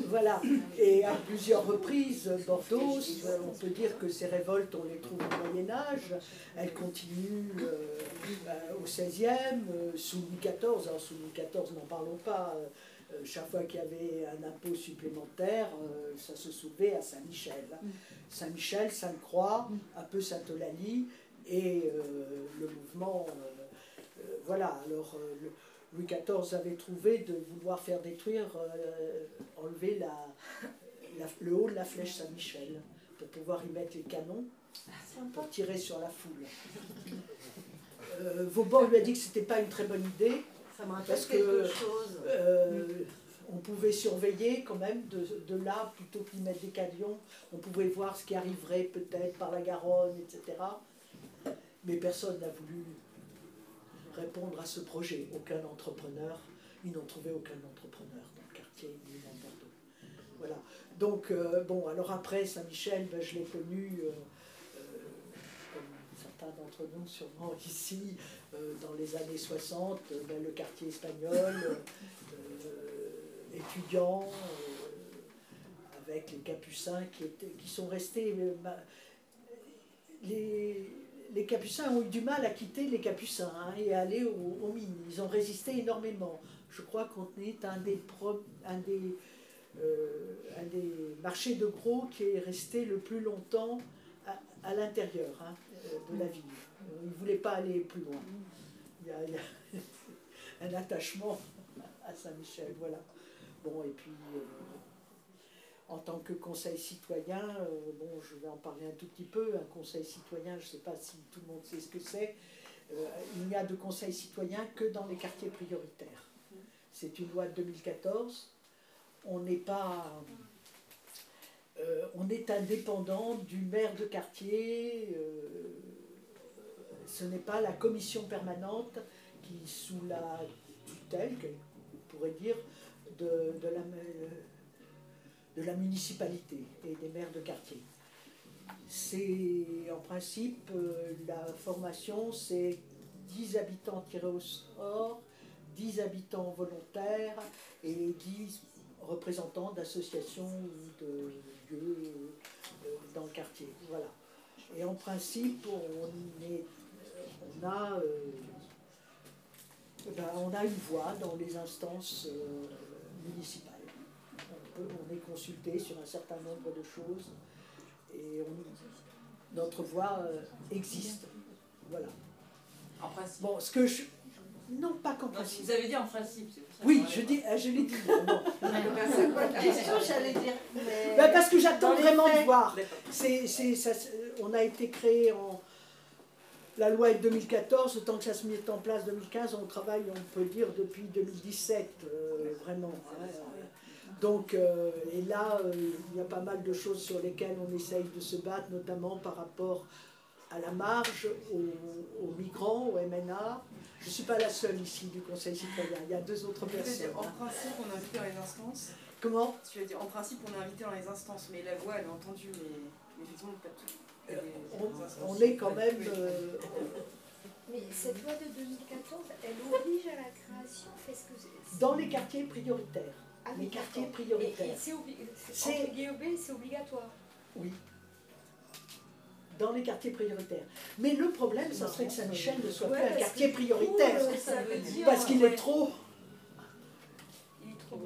voilà, et à plusieurs reprises, Bordeaux, on peut dire que ces révoltes, on les trouve au Moyen-Âge, elles continuent euh, au XVIe, euh, sous Louis XIV, alors sous Louis XIV, n'en parlons pas, euh, chaque fois qu'il y avait un impôt supplémentaire, euh, ça se soulevait à Saint-Michel. Mm. Saint-Michel, Sainte-Croix, mm. un peu Sainte-Eulalie, et euh, le mouvement voilà, alors Louis XIV avait trouvé de vouloir faire détruire, enlever la, le haut de la flèche Saint-Michel pour pouvoir y mettre les canons pour tirer sur la foule. Vauban lui a dit que ce n'était pas une très bonne idée. Ça parce que chose. Euh, on pouvait surveiller quand même de, là, plutôt qu'y mettre des camions, on pouvait voir ce qui arriverait peut-être par la Garonne, etc. Mais personne n'a voulu répondre à ce projet. Aucun entrepreneur, ils n'ont trouvé aucun entrepreneur dans le quartier ni dans Bordeaux. Voilà. Donc, euh, bon, alors après, Saint-Michel, ben, je l'ai connu, euh, euh, comme certains d'entre nous sûrement ici, dans les années 60, ben, le quartier espagnol, étudiants, avec les capucins qui, étaient, qui sont restés. les, les capucins ont eu du mal à quitter les capucins hein, et à aller aux, mines. Ils ont résisté énormément. Je crois qu'on est un des, un des euh, un des marchés de gros qui est resté le plus longtemps à, l'intérieur hein, euh, de la ville. Ils ne voulaient pas aller plus loin. Il y, a, un attachement à Saint-Michel, voilà. Bon, et puis, euh, en tant que conseil citoyen, bon, je vais en parler un tout petit peu. Un conseil citoyen, je ne sais pas si tout le monde sait ce que c'est. il n'y a de conseil citoyen que dans les quartiers prioritaires. C'est une loi de 2014 on n'est pas. Euh, on est indépendant du maire de quartier. Ce n'est pas la commission permanente qui, sous la tutelle, on pourrait dire, de, la, de la municipalité et des maires de quartier. C'est en principe euh, la formation, c'est 10 habitants tirés au sort, 10 habitants volontaires et 10 représentants d'associations ou de lieux euh, dans le quartier. Voilà. Et en principe, on, est, on, a, euh, ben, on a une voix dans les instances euh, municipales. On, on, est consulté sur un certain nombre de choses et notre voix existe. Voilà. En principe. Bon, ce que je, non, pas qu'en principe. Vous avez dit en principe. Oui, je, dis, euh, je l'ai dit. question, j'allais dire. Bah, parce que j'attends vraiment de voir. C'est, ça, on a été créé en. La loi est de 2014, autant que ça se met en place 2015, on travaille, on peut dire, depuis 2017, euh, vraiment. Hein. Donc, euh, et là, il y a pas mal de choses sur lesquelles on essaye de se battre, notamment par rapport à la marge, aux, migrants, aux MNA. Je ne suis pas la seule ici du Conseil citoyen, il y a deux autres personnes. En principe, on est invité dans les instances? Comment? Tu veux dire, en principe, on est invité dans les instances, mais la voix, elle est entendue, mais, effectivement, pas tout. Euh, on, est quand même. Euh, mais cette loi de 2014, elle oblige à la création que Dans les quartiers prioritaires. Ah, les quartiers prioritaires. C'est obligatoire. Oui dans les quartiers prioritaires. Mais le problème, ça serait que Saint-Michel ne soit plus un quartier prioritaire. parce qu'il est trop. Il est trop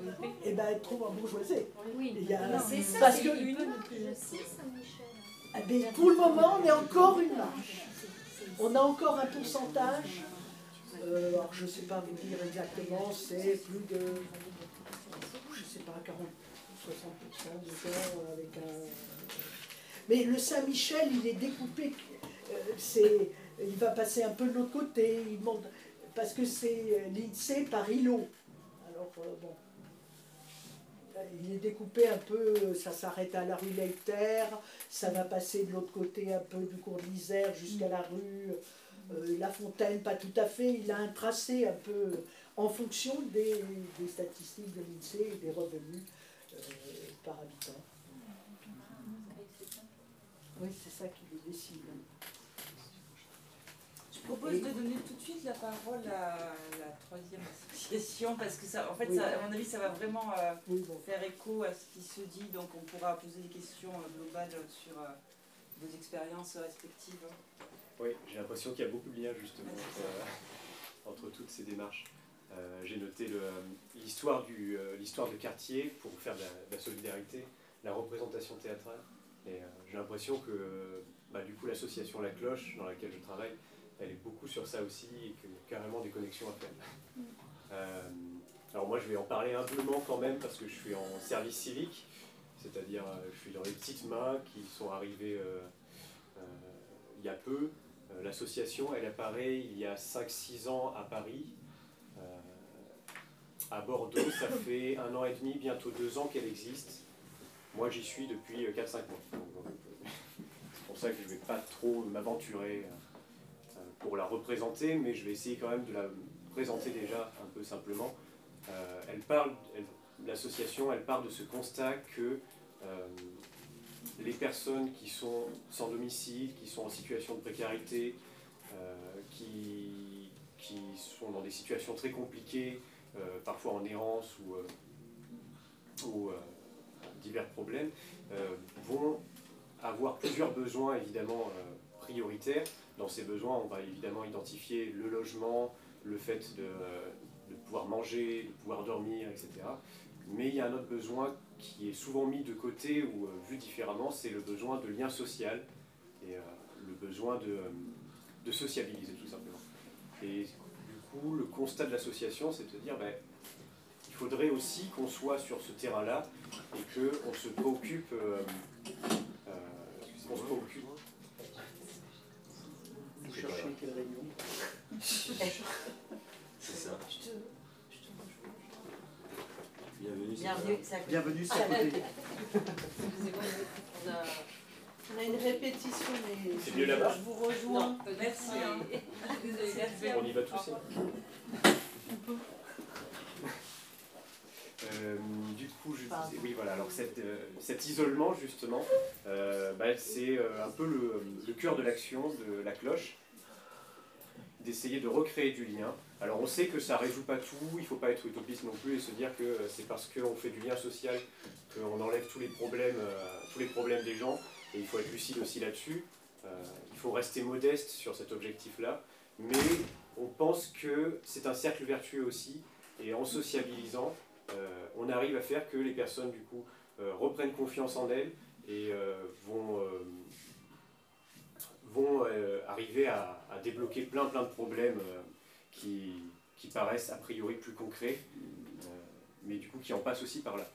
Et bien, trop bourgeoisé. Oui, c'est ça. Parce que. Eh pour le moment, on est encore une marche. On a encore un pourcentage. Euh, alors, je ne sais pas vous dire exactement, c'est plus de. Je ne sais pas, 40, 60% de gens avec un mais le Saint-Michel, il est découpé. Euh, c'est, il va passer un peu de l'autre côté. Il monte, parce que c'est euh, l'INSEE par îlot. Alors, bon. Il est découpé un peu, ça s'arrête à la rue Leiter, ça va passer de l'autre côté un peu du cours de l'Isère jusqu'à la rue La Fontaine, pas tout à fait. Il a un tracé un peu en fonction des, statistiques de l'INSEE et des revenus par habitant. Oui, c'est ça qui les décide. Je propose de donner tout de suite la parole à la troisième association parce que ça, en fait, ça, à mon avis, ça va vraiment euh, faire écho à ce qui se dit. Donc, on pourra poser des questions euh, globales sur euh, vos expériences respectives. Oui, j'ai l'impression qu'il y a beaucoup de liens justement entre, toutes ces démarches. j'ai noté l'histoire du l'histoire de quartier pour faire de la solidarité, la représentation théâtrale et euh, j'ai l'impression que bah, du coup l'association La Cloche, dans laquelle je travaille, elle est beaucoup sur ça aussi et qu'il y a carrément des connexions à faire. alors moi je vais en parler humblement quand même parce que je suis en service civique, c'est-à-dire je suis dans les petites mains qui sont arrivées il y a peu. L'association, elle apparaît il y a 5-6 ans à Paris. à Bordeaux, ça fait un an et demi, bientôt deux ans qu'elle existe. Moi, j'y suis depuis 4-5 euh, mois. C'est pour ça que je ne vais pas trop m'aventurer euh, pour la représenter, mais je vais essayer quand même de la présenter déjà un peu simplement. Euh, elle parle, l'association, elle part de ce constat que les personnes qui sont sans domicile, qui sont en situation de précarité, qui, qui, sont dans des situations très compliquées, parfois en errance ou, ou divers problèmes, euh, vont avoir plusieurs besoins évidemment euh, prioritaires. Dans ces besoins, on va évidemment identifier le logement, le fait de, de, pouvoir manger, de pouvoir dormir, etc. Mais il y a un autre besoin qui est souvent mis de côté ou euh, vu différemment, c'est le besoin de lien social et le besoin de, de, sociabiliser tout simplement. Et du coup, le constat de l'association, c'est de dire, ben, il faudrait aussi qu'on soit sur ce terrain-là et. Euh, euh, qu'on se préoccupe. Quelle réunion C'est ça. Bienvenue, Bienvenue, Bienvenue sur côté. On a une répétition, mais C'est mieux là-bas je vous rejoins. Non, merci. hein. On y va tous. Peut. Euh, du coup, je disais, oui, voilà, alors cette, euh, cet isolement, justement, euh, bah, c'est un peu le, le cœur de l'action de la cloche, d'essayer de recréer du lien. Alors on sait que ça ne résout pas tout, il ne faut pas être utopiste non plus et se dire que c'est parce qu'on fait du lien social qu'on enlève tous les problèmes, tous les problèmes des gens, et il faut être lucide aussi là-dessus. il faut rester modeste sur cet objectif-là, mais on pense que c'est un cercle vertueux aussi, et en sociabilisant, euh, on arrive à faire que les personnes du coup euh, reprennent confiance en elles et euh, vont, vont arriver à, débloquer plein plein de problèmes qui, qui, paraissent a priori plus concrets, mais du coup qui en passent aussi par là.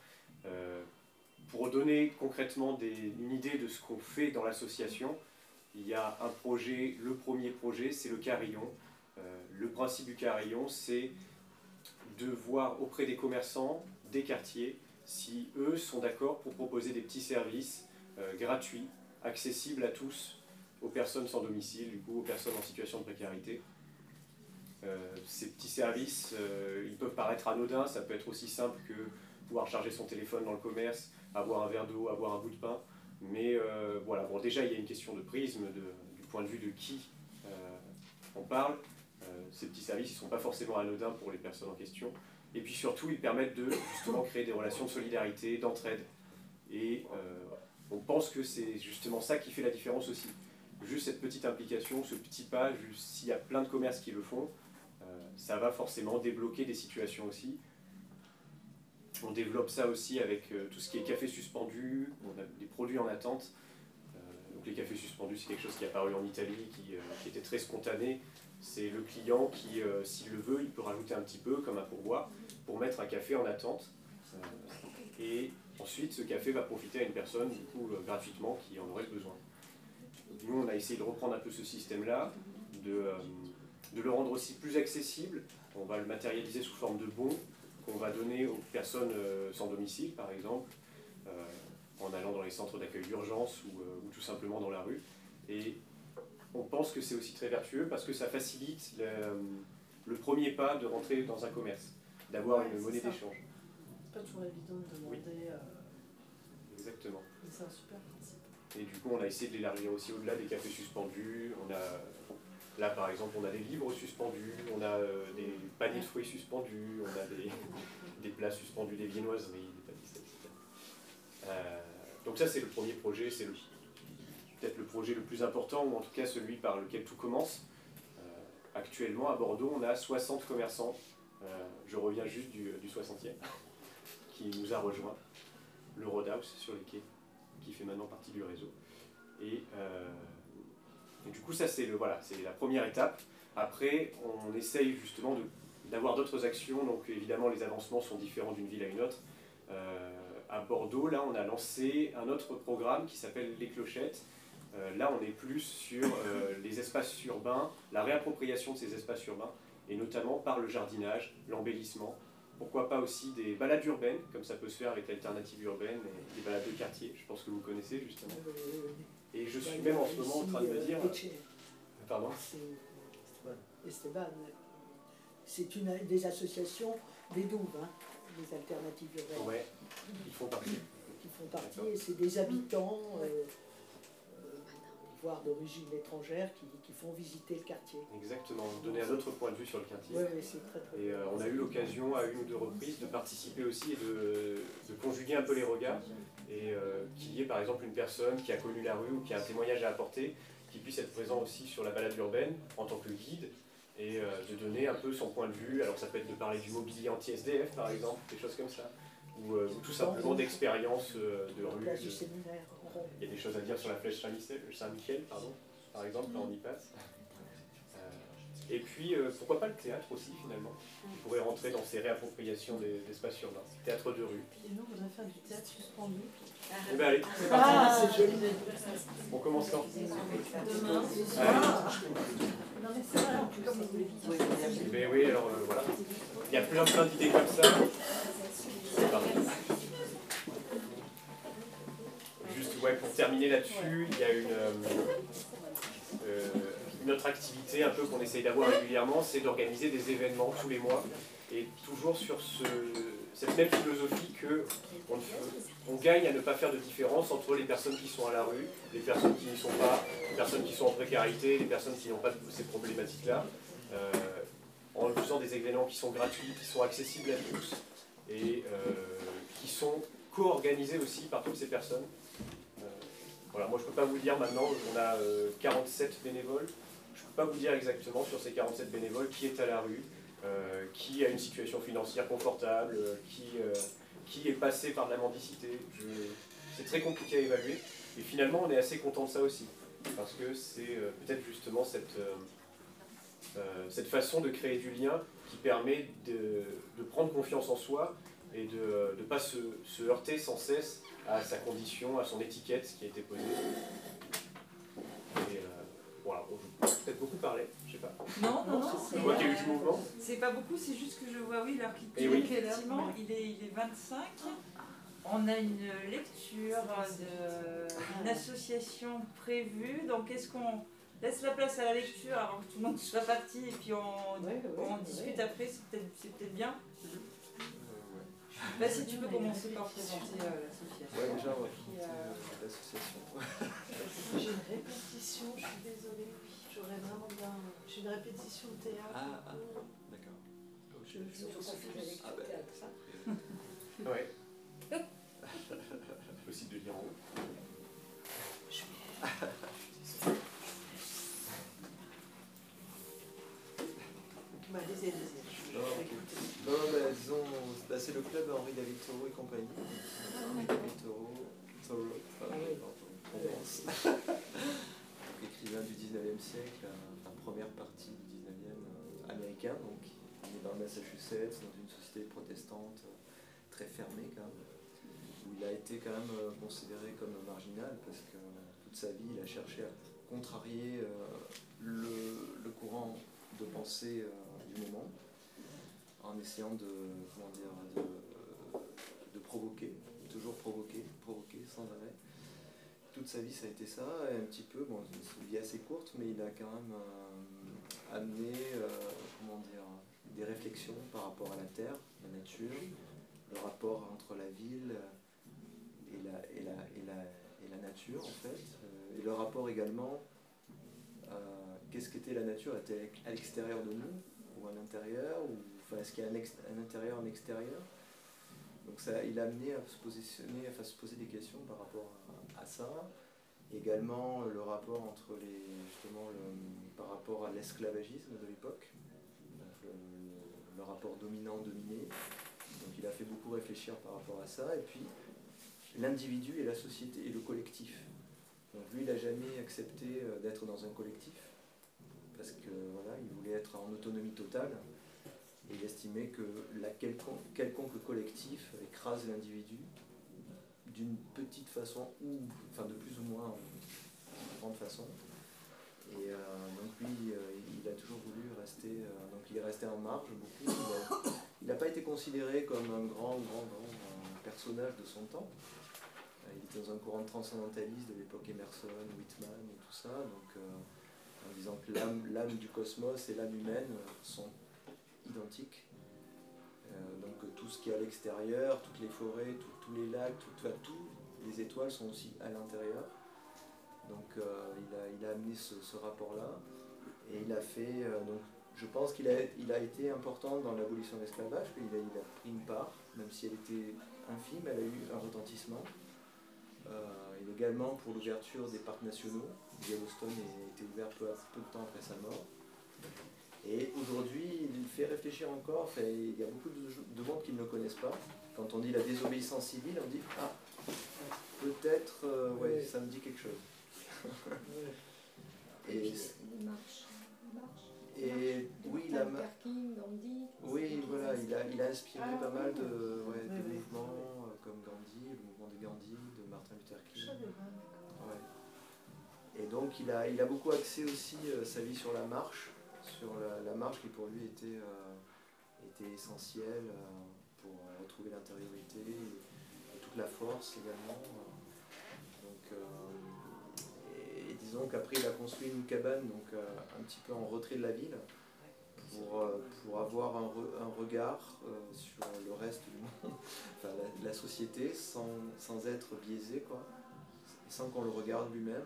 pour donner concrètement une idée de ce qu'on fait dans l'association, il y a un projet, le premier projet, c'est le carillon. le principe du carillon, c'est de voir auprès des commerçants, des quartiers, si eux sont d'accord pour proposer des petits services euh, gratuits, accessibles à tous, aux personnes sans domicile, du coup aux personnes en situation de précarité. Euh, ces petits services, euh, ils peuvent paraître anodins, ça peut être aussi simple que pouvoir charger son téléphone dans le commerce, avoir un verre d'eau, avoir un bout de pain. Mais voilà, bon, déjà il y a une question de prisme, du point de vue de qui on parle, ces petits services ne sont pas forcément anodins pour les personnes en question. Et puis surtout, ils permettent de justement créer des relations de solidarité, d'entraide. Et euh, on pense que c'est justement ça qui fait la différence aussi. Juste cette petite implication, ce petit pas, s'il y a plein de commerces qui le font, euh, ça va forcément débloquer des situations aussi. On développe ça aussi avec euh, tout ce qui est café suspendu, on a des produits en attente. donc les cafés suspendus, c'est quelque chose qui est apparu en Italie, qui, qui était très spontané. C'est le client qui, euh, s'il le veut, il peut rajouter un petit peu comme un pourboire pour mettre un café en attente. Euh, et ensuite, ce café va profiter à une personne, du coup, euh, gratuitement, qui en aurait besoin. Nous, on a essayé de reprendre un peu ce système-là, de, de, le rendre aussi plus accessible. On va le matérialiser sous forme de bons qu'on va donner aux personnes sans domicile, par exemple, en allant dans les centres d'accueil d'urgence ou, ou, tout simplement dans la rue. Et on pense que c'est aussi très vertueux parce que ça facilite le, premier pas de rentrer dans un commerce, d'avoir une monnaie d'échange. C'est pas toujours évident de demander. Euh, Exactement. C'est un super. Et du coup, on a essayé de l'élargir aussi au-delà des cafés suspendus. On a, là, par exemple, on a des livres suspendus, on a euh, des paniers de fruits suspendus, on a des, des plats suspendus, des viennoiseries, des pâtisseries, etc. Euh, donc ça, c'est le premier projet, c'est peut-être le projet le plus important, ou en tout cas celui par lequel tout commence. Euh, actuellement, à Bordeaux, on a 60 commerçants. Je reviens juste du, 60e, qui nous a rejoint. Le Roadhouse sur les quais, qui fait maintenant partie du réseau. Et, euh, du coup, ça, c'est voilà, la première étape. Après, on essaye justement d'avoir d'autres actions. Donc, évidemment, les avancements sont différents d'une ville à une autre. Euh, à Bordeaux, là, on a lancé un autre programme qui s'appelle Les Clochettes. Euh, là, on est plus sur les espaces urbains, la réappropriation de ces espaces urbains, et notamment par le jardinage, l'embellissement. Pourquoi pas aussi des balades urbaines, comme ça peut se faire avec l'alternative urbaine, et des balades de quartier, je pense que vous connaissez justement. Et je suis même en ce moment en train de me dire... Pardon? Esteban, c'est une des associations des douves, hein, des alternatives urbaines. Ouais, ils font partie. Qui font partie, et c'est des habitants, euh, euh, voire d'origine étrangère, qui, qui, font visiter le quartier. Exactement, donner un autre point de vue sur le quartier. Oui, c'est très très Et euh, on a eu l'occasion à une ou deux reprises de participer aussi et de, de conjuguer un peu les regards. Et qu'il y ait par exemple une personne qui a connu la rue ou qui a un témoignage à apporter, qui puisse être présent aussi sur la balade urbaine en tant que guide et euh, de donner un peu son point de vue. Alors ça peut être de parler du mobilier anti-SDF par exemple, des choses comme ça, ou, euh, tout simplement d'expériences euh, de rue. Il y a des choses à dire sur la flèche Saint-Michel, pardon, par exemple, quand on y passe. Et puis, pourquoi pas le théâtre aussi, finalement Il pourrait rentrer dans ces réappropriations d'espaces urbains. Théâtre de rue. Et nous, on voudrait faire du théâtre suspendu. Eh bien, allez, c'est Ah, c'est joli. On commence quand? Demain. Non, mais c'est vrai, en plus, comme vous Mais oui, alors euh, voilà. Il y a plein plein d'idées comme ça. Juste ouais, pour terminer là-dessus, il y a une, euh, euh, une autre activité un peu qu'on essaye d'avoir régulièrement, c'est d'organiser des événements tous les mois. Et toujours sur ce, cette même philosophie que on, gagne à ne pas faire de différence entre les personnes qui sont à la rue, les personnes qui n'y sont pas, les personnes qui sont en précarité, les personnes qui n'ont pas ces problématiques-là, euh, en faisant des événements qui sont gratuits, qui sont accessibles à tous et euh, qui sont co-organisés aussi par toutes ces personnes. Euh, moi je ne peux pas vous dire maintenant, on a 47 bénévoles, je ne peux pas vous dire exactement sur ces 47 bénévoles qui est à la rue, euh, qui a une situation financière confortable, euh, qui, euh, qui est passé par de la mendicité. C'est très compliqué à évaluer. Et finalement, on est assez content de ça aussi. Parce que c'est peut-être justement cette, cette façon de créer du lien qui permet de, de prendre confiance en soi et de ne pas se, heurter sans cesse à sa condition, à son étiquette qui a été posée. Et, voilà, on peut-être beaucoup parler. Non, non, non. C'est C'est pas beaucoup, c'est juste que je vois, oui, l'heure qui eh oui. effectivement, il est, il est 25. On a une lecture d'une association prévue. Donc, est-ce qu'on laisse la place à la lecture avant que tout le monde soit parti et puis on, on discute après? C'est peut-être peut bien. Bah, si tu peux commencer par présenter euh, l'association. Ouais, déjà, on va l'association. J'ai une répétition, je suis désolée. J'aurais vraiment bien. J'ai une répétition de théâtre. Ah, ah d'accord. Je, je, je confie ah, bah. théâtre, ça. Ouais. Possible de lire en haut. Bah, allez-y, allez-y. Non, bah, disons, bah, c'est le club Henri David Thoreau et compagnie. Henri David Thoreau, Thoreau, enfin, Provence. écrivain du 19e siècle, la première partie du 19e euh, américain, donc il est dans le Massachusetts, dans une société protestante euh, très fermée quand même, où il a été quand même euh, considéré comme marginal parce que toute sa vie il a cherché à contrarier le, courant de pensée du moment en essayant de, comment dire, de, de provoquer, toujours provoquer, provoquer sans arrêt. Toute sa vie ça a été ça, un petit peu, bon, une vie assez courte, mais il a quand même euh, amené euh, comment dire, des réflexions par rapport à la terre, la nature, le rapport entre la ville et la, et la, et la, et la nature en fait, euh, et le rapport également, qu'est-ce qu'était la nature Était à l'extérieur de nous ou à l'intérieur enfin, Est-ce qu'il y a un, intérieur, un extérieur? Donc ça, il a amené à se positionner, à se poser des questions par rapport à, ça. Également le rapport entre les, justement, le, par rapport à l'esclavagisme de l'époque, le, rapport dominant-dominé. Donc il a fait beaucoup réfléchir par rapport à ça. Et puis l'individu et la société et le collectif. Donc lui, il n'a jamais accepté d'être dans un collectif, parce que voilà, il voulait être en autonomie totale. Il estimait que la quelconque, quelconque collectif écrase l'individu d'une petite façon ou enfin de plus ou moins grande façon. Et euh, donc lui, euh, il a toujours voulu rester, euh, donc il est resté en marge beaucoup. Il n'a pas été considéré comme un grand, grand, grand personnage de son temps. Il était dans un courant transcendentaliste de l'époque Emerson, Whitman et tout ça, donc en disant que l'âme du cosmos et l'âme humaine sont identiques. donc tout ce qui est à l'extérieur, toutes les forêts, tous les lacs, tout, les étoiles sont aussi à l'intérieur. Donc euh, il, a, amené ce, rapport-là et il a fait. Euh, je pense qu'il a, été important dans l'abolition de l'esclavage, il a pris une part, même si elle était infime, elle a eu un retentissement. Euh, et également pour l'ouverture des parcs nationaux. Yellowstone a été ouvert peu de temps après sa mort. Et aujourd'hui, il fait réfléchir encore. il y a beaucoup de, de monde qui ne le connaissent pas. Quand on dit la désobéissance civile, on dit Ah, peut-être, ouais, ça me dit quelque chose. et, et oui, il a, oui, voilà, il a, il a inspiré ah pas mal de, ouais, de mouvements euh, comme Gandhi, le mouvement de Gandhi, de Martin Luther King. Et donc il a, il a beaucoup axé aussi euh, sa vie sur la marche, sur la, marche qui pour lui était, euh, était essentielle pour retrouver l'intériorité et, toute la force également. Donc disons qu'après il a construit une cabane donc euh, un petit peu en retrait de la ville pour, euh, pour avoir un, un regard euh, sur le reste du monde, enfin, la, société, sans, sans, être biaisé, quoi, sans qu'on le regarde lui-même.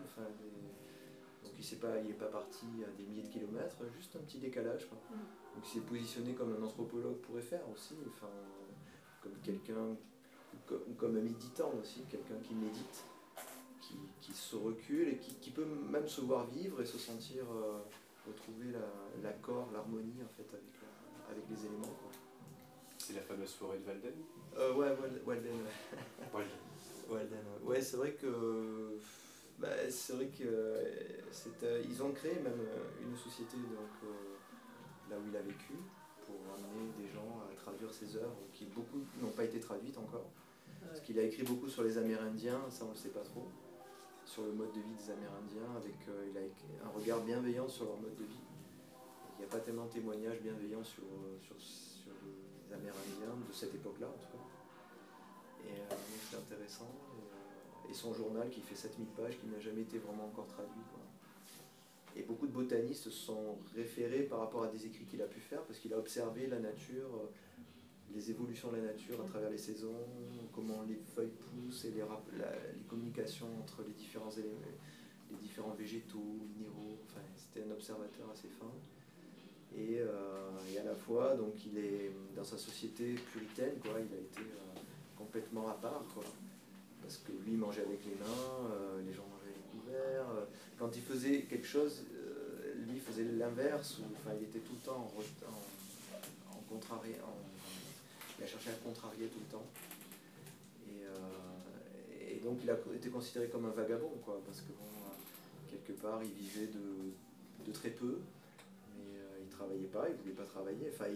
Il n'est pas, il est pas parti à des milliers de kilomètres, juste un petit décalage. Quoi. Mm. Donc il s'est positionné comme un anthropologue pourrait faire aussi, enfin, comme quelqu'un, comme, comme un méditant aussi, quelqu'un qui médite qui, se recule et qui, peut même se voir vivre et se sentir euh, retrouver l'accord, l'harmonie en fait avec, avec les éléments. C'est la fameuse forêt de Walden? Euh, Ouais, Walden. Walden. Ouais, c'est vrai que bah, c'est vrai que euh, ils ont créé même une société donc là où il a vécu pour amener des gens à traduire ses œuvres qui beaucoup n'ont pas été traduites encore. Parce qu'il a écrit beaucoup sur les Amérindiens, ça on ne sait pas trop sur le mode de vie des Amérindiens, avec euh, il a un regard bienveillant sur leur mode de vie. Il n'y a pas tellement de témoignages bienveillants sur, euh, sur, les Amérindiens de cette époque-là, en tout cas. Et euh, c'est intéressant. Et, son journal qui fait 7000 pages, qui n'a jamais été vraiment encore traduit. Et beaucoup de botanistes sont référés par rapport à des écrits qu'il a pu faire, parce qu'il a observé la nature les évolutions de la nature à travers les saisons, comment les feuilles poussent et les, communications entre les différents les différents végétaux, minéraux. C'était un observateur assez fin. Et, euh, à la fois, donc, il est dans sa société puritaine, quoi, il a été euh, complètement à part, parce que lui mangeait avec les mains, euh, les gens mangeaient avec couverts. quand il faisait quelque chose, lui faisait l'inverse, enfin, il était tout le temps en, en, contrarié, il a cherché à contrarier tout le temps. Euh, et, donc il a été considéré comme un vagabond, quoi, parce que bon, quelque part il vivait de, très peu, mais euh, il travaillait pas, il voulait pas travailler. Enfin,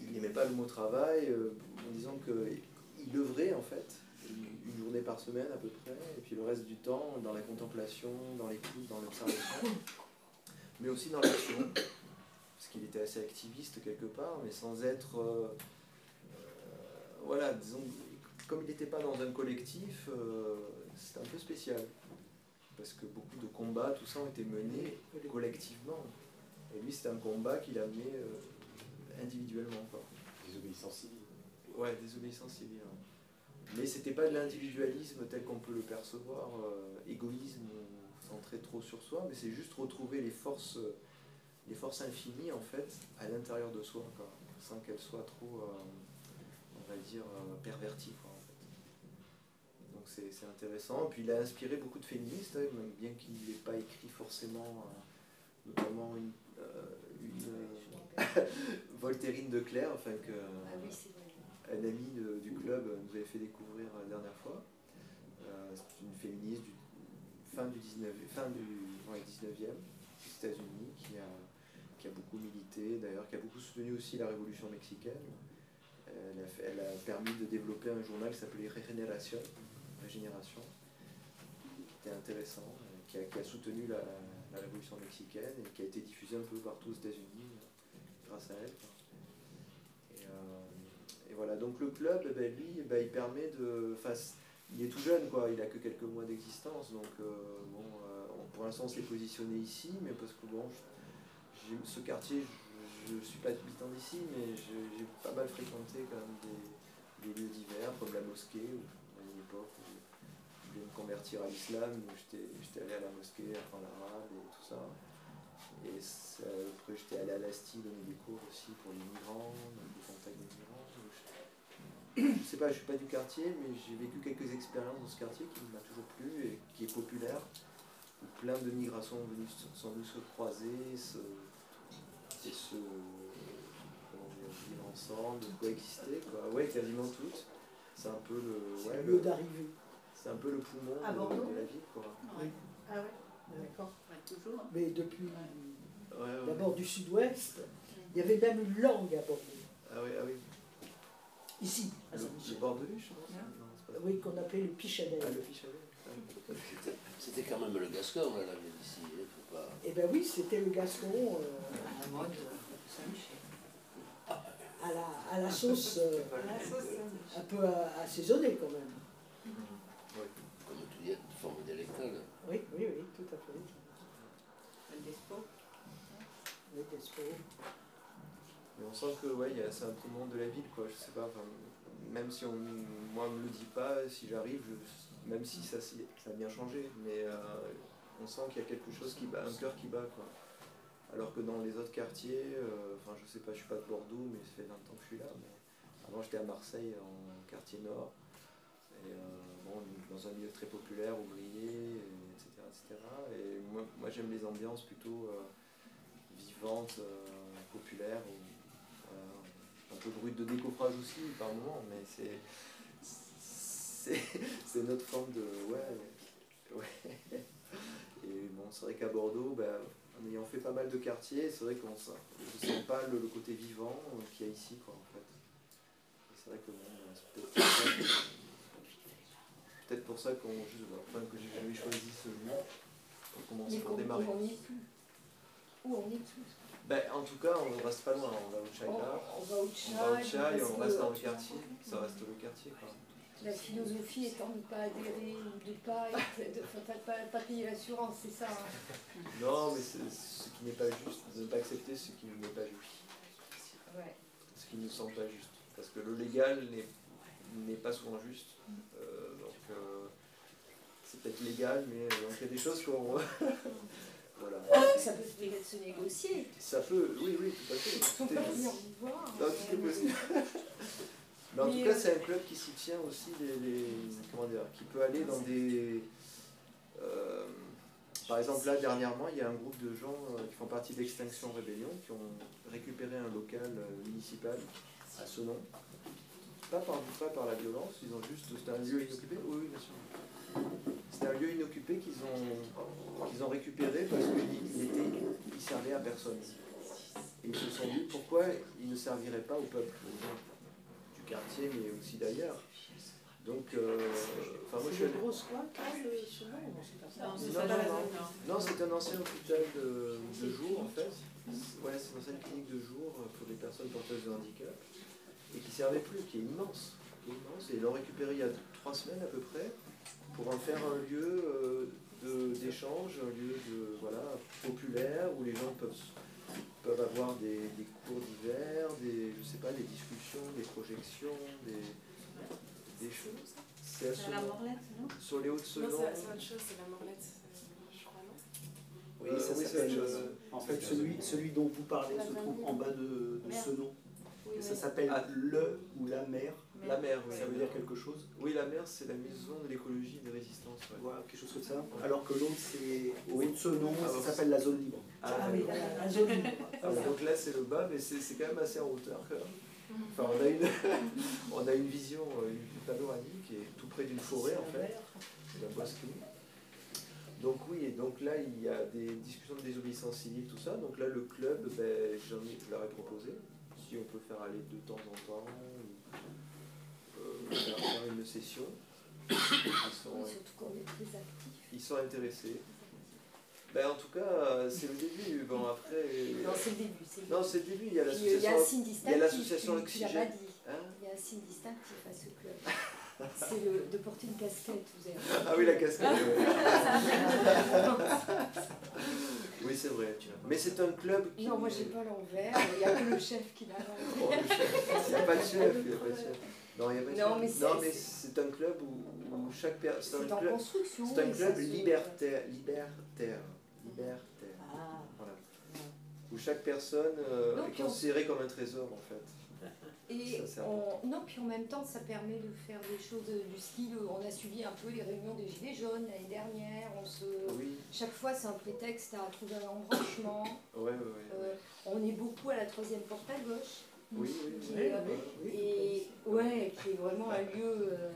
il n'aimait pas le mot travail, euh, en disant qu'il œuvrait en fait, une, journée par semaine à peu près, et puis le reste du temps dans la contemplation, dans l'écoute, dans l'observation, mais aussi dans l'action, parce qu'il était assez activiste quelque part, mais sans être voilà, disons, comme il n'était pas dans un collectif, euh, c'est un peu spécial. Parce que beaucoup de combats, tout ça, ont été menés collectivement. Et lui, c'était un combat qu'il a mené euh, individuellement. Quoi. Désobéissance civile. Ouais, désobéissance civile. Mais c'était pas de l'individualisme tel qu'on peut le percevoir, euh, égoïsme, centré trop sur soi, mais c'est juste retrouver les forces, les forces infinies en fait à l'intérieur de soi, sans qu'elles soient trop va dire, euh, perverti. Quoi, en fait. Donc c'est intéressant. Puis il a inspiré beaucoup de féministes, hein, même bien qu'il n'ait pas écrit forcément, euh, notamment une, euh, une Voltairine de Claire, enfin que ah un ami du club nous avait fait découvrir la dernière fois. c'est une féministe du fin du 19, fin du 19e, aux États-Unis, qui a, qui a beaucoup milité, d'ailleurs, qui a beaucoup soutenu aussi la révolution mexicaine. Elle a, permis de développer un journal qui s'appelait Regeneration, Régénération, qui était intéressant, qui a, qui a soutenu la, révolution mexicaine et qui a été diffusé un peu partout aux États-Unis grâce à elle. Euh, et, voilà, donc le club, eh ben, lui, eh ben, il permet de. il est tout jeune, quoi, il a que quelques mois d'existence, donc euh, bon, euh, pour l'instant on s'est positionné ici, mais parce que bon, ce quartier, je ne suis pas habitant d'ici, mais j'ai pas mal fréquenté quand même des, lieux divers, comme la mosquée, à une époque où je voulais me convertir à l'islam, où j'étais allé à la mosquée, apprendre l'arabe et tout ça. Et après, j'étais allé à l'Asti donner des cours aussi pour les migrants, des contacts des. Je ne sais pas, je ne suis pas du quartier, mais j'ai vécu quelques expériences dans ce quartier qui m'a toujours plu et qui est populaire, où plein de migrations sont venues se croiser, se, et se vivre ensemble, coexister, quoi. Ouais, quasiment toutes. C'est un peu le. Ouais, le lieu d'arrivée. C'est un peu le poumon de, de, la ville, quoi. Oui. Ah ouais, d'accord. toujours. Hein. Mais depuis ouais, d'abord du sud-ouest, il y avait même une langue à Bordeaux. Ah oui, ah oui. Ici, à Le, Bordelais, je pense. Non, oui, qu'on appelait le Pichadet. Ah, le Pichadet. C'était quand même le gascon, là, la ici. Hein, faut pas... Eh bien oui, c'était le gascon. Euh, à la mode Saint-Michel. À la, à la sauce, euh, un peu assaisonnée quand même. Oui. Comme tu dis, forme dialectale. Oui, oui, oui, tout à fait. Le despo. Le despo. On sent que ouais, c'est un poumon de la ville, quoi. Je sais pas, même si on, moi me le dit pas, si j'arrive, même si ça, ça a bien changé, mais euh, on sent qu'il y a quelque chose qui bat, un cœur qui bat, quoi. Alors que dans les autres quartiers, euh, enfin je sais pas, je suis pas de Bordeaux, mais ça fait 20 ans que je suis là. Mais avant j'étais à Marseille en quartier nord, et euh, bon, dans un milieu très populaire, ouvrier, etc. etc. Et moi, moi j'aime les ambiances plutôt vivantes, populaires, un peu brut de décoffrage aussi par moment, mais c'est c'est notre forme de ouais, ouais. Et bon, c'est vrai qu'à Bordeaux, ben, en ayant fait pas mal de quartiers, c'est vrai qu'on ne sent pas le, côté vivant qu'il y a ici, quoi, en fait. C'est vrai que bon, ben, c'est peut-être pour ça, qu'on que j'ai jamais choisi ce lieu pour commencer pour démarrer. On n'y est plus. Où on est ben, en tout cas, on reste pas loin, on va au Chai on, on, va au Chai, et on reste dans le quartier, ça reste le quartier. Quoi. La philosophie étant de ne pas adhérer ou de ne pas, pas, pas, payer l'assurance, c'est ça hein. Non, mais ce qui n'est pas juste, de ne pas accepter ce qui n'est pas juste. Ouais. Ce qui ne nous semble pas juste. Parce que le légal n'est pas souvent juste. Euh, donc, euh, c'est peut-être légal, mais euh, il y a des choses qu'on. voilà. Ça peut peut-être se négocier. Ça peut, oui, oui, tout à fait. Tout est. Non, tout est possible. Mais en tout cas, c'est un club qui soutient aussi les, comment dire, qui peut aller dans des. Euh, par exemple, là, dernièrement, il y a un groupe de gens euh, qui font partie d'Extinction Rébellion qui ont récupéré un local euh, municipal à ce nom. Pas par, pas par la violence, ils ont juste. C'était un lieu inoccupé Oui, bien sûr. C'était un lieu inoccupé qu'ils ont, qu'ils ont récupéré parce qu'il il servait à personne. Et ils se sont dit pourquoi il ne servirait pas au peuple, quartier, mais aussi d'ailleurs. Donc, euh, enfin, moi je suis allé. Non, non. Non, c'est un ancien hôpital de, de jour en fait. Ouais, c'est une ancienne clinique de jour pour les personnes porteuses de handicap et qui servait plus, qui est immense. Qui est immense. Et ils l'ont récupéré il y a trois semaines à peu près pour en faire un lieu euh, d'échange, un lieu de, voilà, populaire où les gens peuvent peuvent avoir des, des cours d'hiver, des, je sais pas, des discussions, des projections, des, des choses. C'est la Morlette, non? Sur les Hauts-de-Senon. Non, c'est autre chose, c'est la Morlette, non? Oui, ça oui, c'est autre chose. En fait, celui, celui dont vous parlez se trouve en bas de, de Senon. Oui, ça s'appelle ah. le ou la mer. La mer, Ça veut dire quelque chose Oui, la mer, c'est la maison de l'écologie et des résistances. Voilà, quelque chose comme ça. Alors que l'autre, c'est au de ce nom, ah, ça s'appelle la zone libre. Ah, ah oui, la, zone libre. donc là, c'est le bas, mais c'est quand même assez en hauteur. Enfin, on a une, on a une vision, euh, une panoramique qui est tout près d'une forêt, en fait. La bosquerie. Donc oui, et donc là il y a des discussions de désobéissance civile, tout ça. Donc là le club, ben, j'en ai, je leur ai proposé si on peut faire aller de temps en temps, faire, une session. Ils sont, ils sont intéressés. Ben, en tout cas, c'est le début. Bon, après. Non, c'est le début. Non, c'est le début. Il y a Puis, euh, il y a l'association. Il y l'association Oxygène. Hein Il y a un signe distinctif à ce club. C'est de porter une casquette. Vous avez Ah oui, la casquette. oui, c'est vrai. Mais c'est un club qui. Non, moi j'ai pas l'envers. Il n'y a que le chef qui l'a Oh. Il n'y a pas de chef. Il n'y a pas de chef. Non, il n'y a pas de Non, chef. mais c'est- Non, mais c'est- c'est un club où, où chaque personne. C'est en construction, C'est un club libertaire. Libertaire. Libertaire. Ah. Voilà. Où chaque personne euh, Non, est on- considérée comme un trésor, en fait. Et Ça on- non, puis en même temps, ça permet de faire des choses du style. On a suivi un peu les réunions des Gilets jaunes l'année dernière. On se, Oui. Chaque fois, c'est un prétexte à trouver un embranchement. Ouais, ouais, ouais. Euh, on est beaucoup à la troisième porte à gauche. Oui, qui oui, euh, oui, et ouais, qui est vraiment un lieu. euh,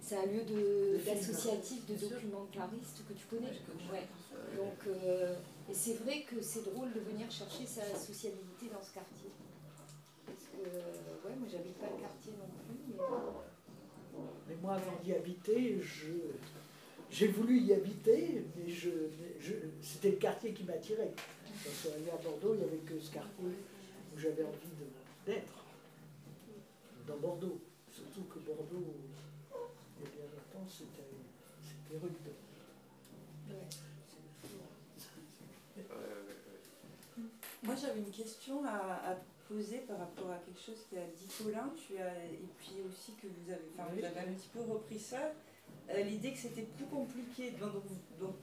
c'est un lieu de- d'associatif, de, documentariste que tu connais. Ouais. Donc, euh, et c'est vrai que c'est drôle de venir chercher sa sociabilité dans ce quartier. Parce que, ouais, moi j'habite pas le quartier non plus, mais. Mais moi, avant d'y habiter, je- j'ai voulu y habiter, mais je, je- c'était le quartier qui m'attirait. Quand je suis allé à Bordeaux, il n'y avait que ce quartier où j'avais envie de- d'être, dans Bordeaux. Surtout que Bordeaux, il y a bien longtemps, c'était rude. Moi j'avais une question à, à poser par rapport à quelque chose qu'a dit Colin, tu as, et puis aussi que vous avez, enfin, vous avez un petit peu repris ça, euh, l'idée que c'était plus compliqué, donc, donc,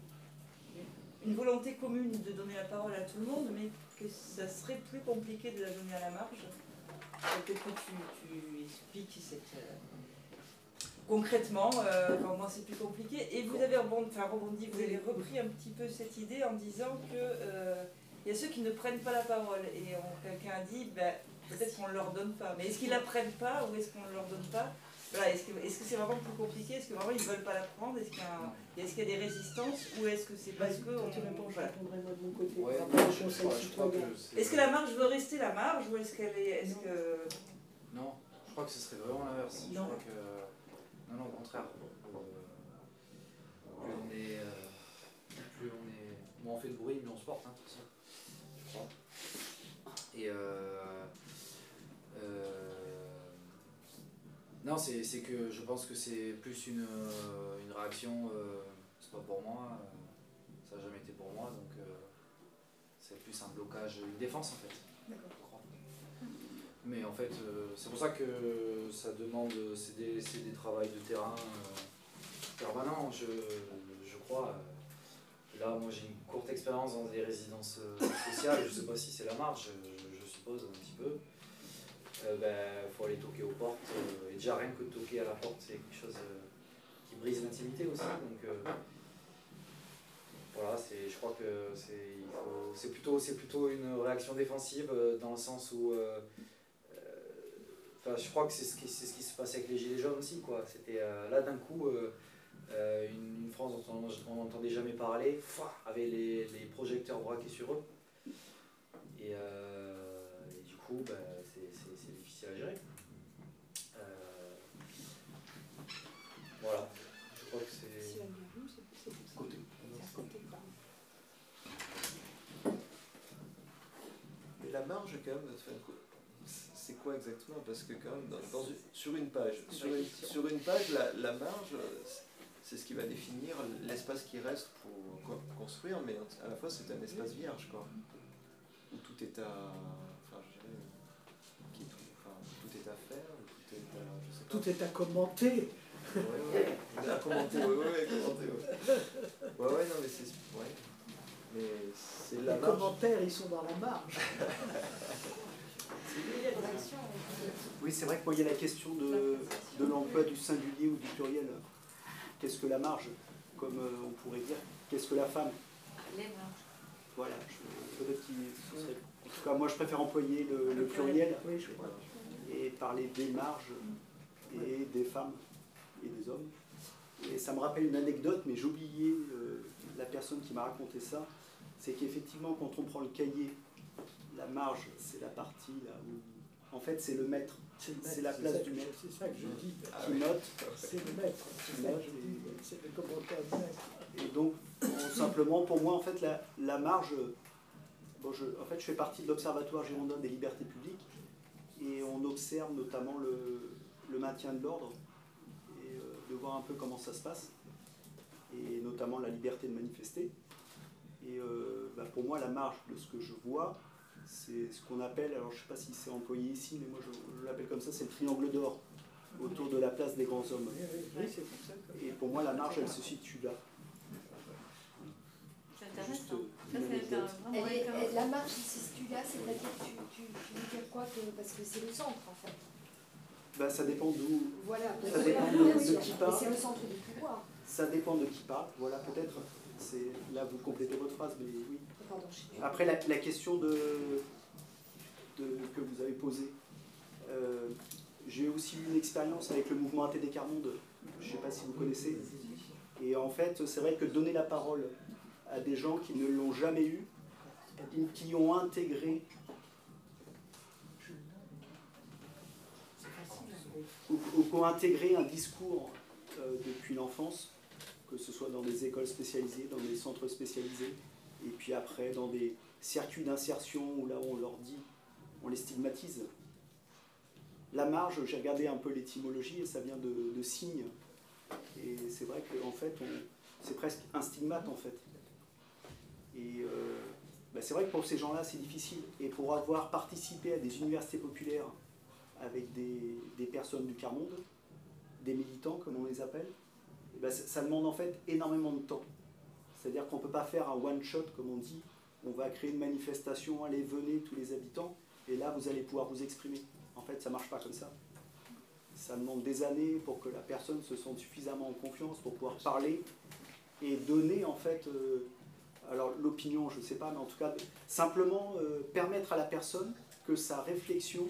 une volonté commune de donner la parole à tout le monde, mais que ça serait plus compliqué de la donner à la marge. Euh, Peut-être que tu, tu expliques cette, euh, concrètement euh, comment c'est plus compliqué. Et vous avez rebondi, enfin, vous avez repris un petit peu cette idée en disant que euh, y a ceux qui ne prennent pas la parole. Et quelqu'un a dit, ben, peut-être qu'on ne leur donne pas. Mais est-ce qu'ils la prennent pas ou est-ce qu'on ne leur donne pas? Voilà, Est-ce que c'est vraiment plus compliqué? Est-ce que vraiment ils ne veulent pas la prendre? Est-ce qu'il y a des résistances Ou est-ce que c'est parce que. tu on- réponds, je répondrai moi de mon côté. Ouais, je je que Est-ce que la marge veut rester la marge ou est-ce qu'elle est. Est-ce que... Non, je crois que ce serait vraiment l'inverse. Je Non. crois que. Non, non, au contraire. Euh, plus on est. euh, plus on est. Moins on fait de bruit, mieux on se porte, hein, de toute façon. Je crois. Et. Euh, euh, non, c'est que je pense que c'est plus une, euh, une réaction. euh, c'est pas pour moi. euh, ça n'a jamais été pour moi, donc. euh, c'est plus un blocage, une défense en fait. Mais en fait, c'est pour ça que ça demande, c'est des, c'est des travails de terrain permanents, je, je crois. Là, moi j'ai une courte expérience dans des résidences sociales, je sais pas si c'est la marge, je, je suppose un petit peu. Il ben, faut aller toquer aux portes, euh, et déjà rien que de toquer à la porte, c'est quelque chose euh, qui brise l'intimité aussi. Donc, euh, voilà, c'est, je crois que c'est, il faut- c'est plutôt, c'est plutôt une réaction défensive euh, dans le sens où, euh, euh, enfin, je crois que c'est ce qui, c'est ce qui se passait avec les gilets jaunes aussi, quoi. C'était euh, là d'un coup euh, euh, une, une France dont on n'entendait jamais parler, fouah, avait les, les projecteurs braqués sur eux, et, euh, et du coup, ben, c'est, c'est- c'est difficile à gérer. Euh, voilà, je crois que c'est. Côté. Mais la marge, quand même, enfin, c'est quoi exactement Parce que, quand même, dans, dans une- sur une page, sur une, sur une page la, la marge, c'est ce qui va définir l'espace qui reste pour co- construire, mais à la fois, c'est un espace vierge, quoi. Où tout est à. Enfin, je dirais. qui tout, enfin, tout est à faire, ou tout est à. Je sais pas. Tout est à commenter. Ouais, ouais, à commenter, ouais, ouais, ouais, commenter, ouais. Ouais, ouais, non, mais c'est. Ouais. Mais c'est la Les marge. commentaires, ils sont dans la marge. Oui, c'est vrai que moi, il y a la question de, de l'emploi du singulier ou du pluriel. Qu'est-ce que la marge Comme euh, on pourrait dire, qu'est-ce que la femme Les marges. Voilà, je- peut-être qu'il serait. En tout cas, moi, je préfère employer le, le pluriel et parler des marges et des femmes et des hommes. Et ça me rappelle une anecdote, mais j'ai oublié euh, la personne qui m'a raconté ça, c'est qu'effectivement, quand on prend le cahier, la marge, c'est la partie là où. En fait, c'est le maître. C'est la place du maître. C'est ça que je dis. Qui note. C'est le maître. C'est le commentaire du maître. Et donc, simplement, pour moi, en fait, la, la marge. Bon, je, en fait, je fais partie de l'Observatoire girondin des libertés publiques et on observe notamment le, le maintien de l'ordre et euh, de voir un peu comment ça se passe, et notamment la liberté de manifester. Et euh, bah, pour moi, la marge de ce que je vois, c'est ce qu'on appelle, alors je ne sais pas si c'est employé ici, mais moi je, je l'appelle comme ça, c'est le triangle d'or autour de la place des grands hommes. Et pour moi, la marge, elle se situe là. C'est Juste, intéressant. euh, la marge, si c'est celui-là, c'est-à-dire que tu, tu, tu veux dire quoi que, Parce que c'est le centre en fait. Bah, ça dépend d'où. Voilà, Ça dépend de, qui parle. c'est le centre du pouvoir. Ça dépend de qui parle. Voilà, peut-être. C'est là vous complétez votre phrase, mais oui. Après la, question de, que vous avez posée, euh, j'ai aussi eu une expérience avec le mouvement ATD Carmonde. Je ne sais pas si vous connaissez. Et en fait, c'est vrai que donner la parole à des gens qui ne l'ont jamais eu qui ont intégré ou qui ont intégré un discours euh, depuis l'enfance, que ce soit dans des écoles spécialisées, dans des centres spécialisés, et puis après dans des circuits d'insertion où là on leur dit, on les stigmatise. La marge, j'ai regardé un peu l'étymologie et ça vient de, de signe. Et c'est vrai qu'en fait, on- c'est presque un stigmate en fait. Et euh, bah, c'est vrai que pour ces gens-là, c'est difficile. Et pour avoir participé à des universités populaires avec des, personnes du quart-monde, des militants comme on les appelle, ben, ça, ça demande en fait énormément de temps. C'est-à-dire qu'on ne peut pas faire un one-shot comme on dit, on va créer une manifestation, allez, venez tous les habitants, et là vous allez pouvoir vous exprimer. En fait, ça ne marche pas comme ça. Ça demande des années pour que la personne se sente suffisamment en confiance pour pouvoir parler et donner en fait, euh, alors l'opinion, je ne sais pas, mais en tout cas, simplement euh, permettre à la personne que sa réflexion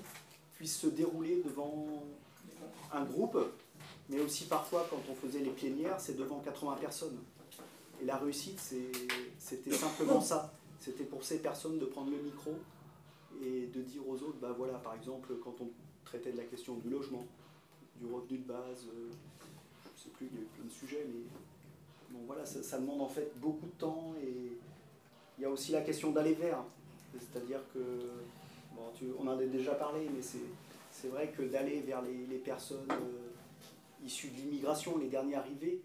puisse se dérouler devant un groupe, mais aussi parfois quand on faisait les plénières, c'est devant 80 personnes. Et la réussite, c'était simplement ça. C'était pour ces personnes de prendre le micro et de dire aux autres, bah voilà, par exemple, quand on traitait de la question du logement, du revenu de base, euh, je ne sais plus, il y a eu plein de sujets, mais bon voilà, ça, demande en fait beaucoup de temps et il y a aussi la question d'aller vers. C'est-à-dire que, bon, on en a déjà parlé, mais c'est vrai que d'aller vers les, personnes euh, issues de l'immigration, les derniers arrivés,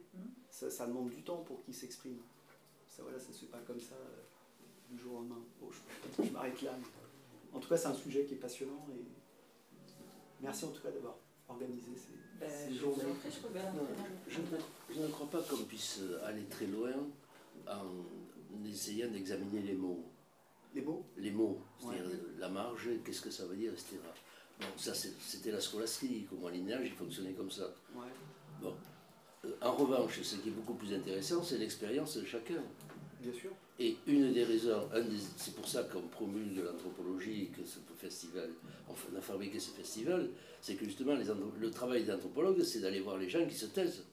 ça, ça demande du temps pour qu'ils s'expriment. Ça, voilà, ça se fait pas comme ça euh, du jour au lendemain. Bon, je, je m'arrête là. mais en tout cas, c'est un sujet qui est passionnant et merci en tout cas d'avoir organisé ces, Ben, ces je journées. prie, je ne, je ne crois pas qu'on puisse aller très loin en essayant d'examiner les mots. Les mots? Les mots, c'est-à-dire Ouais. la marge, qu'est-ce que ça veut dire, etc. Bon, ça c'était la scolastique, au Moyen-Âge, il fonctionnait comme ça. Ouais. Bon. En revanche, ce qui est beaucoup plus intéressant, c'est l'expérience de chacun. Bien sûr. Et une des raisons, un des- c'est pour ça qu'on promulgue l'anthropologie, que ce festival, enfin, on a fabriqué ce festival, c'est que justement les le travail d'anthropologue, c'est d'aller voir les gens qui se taisent.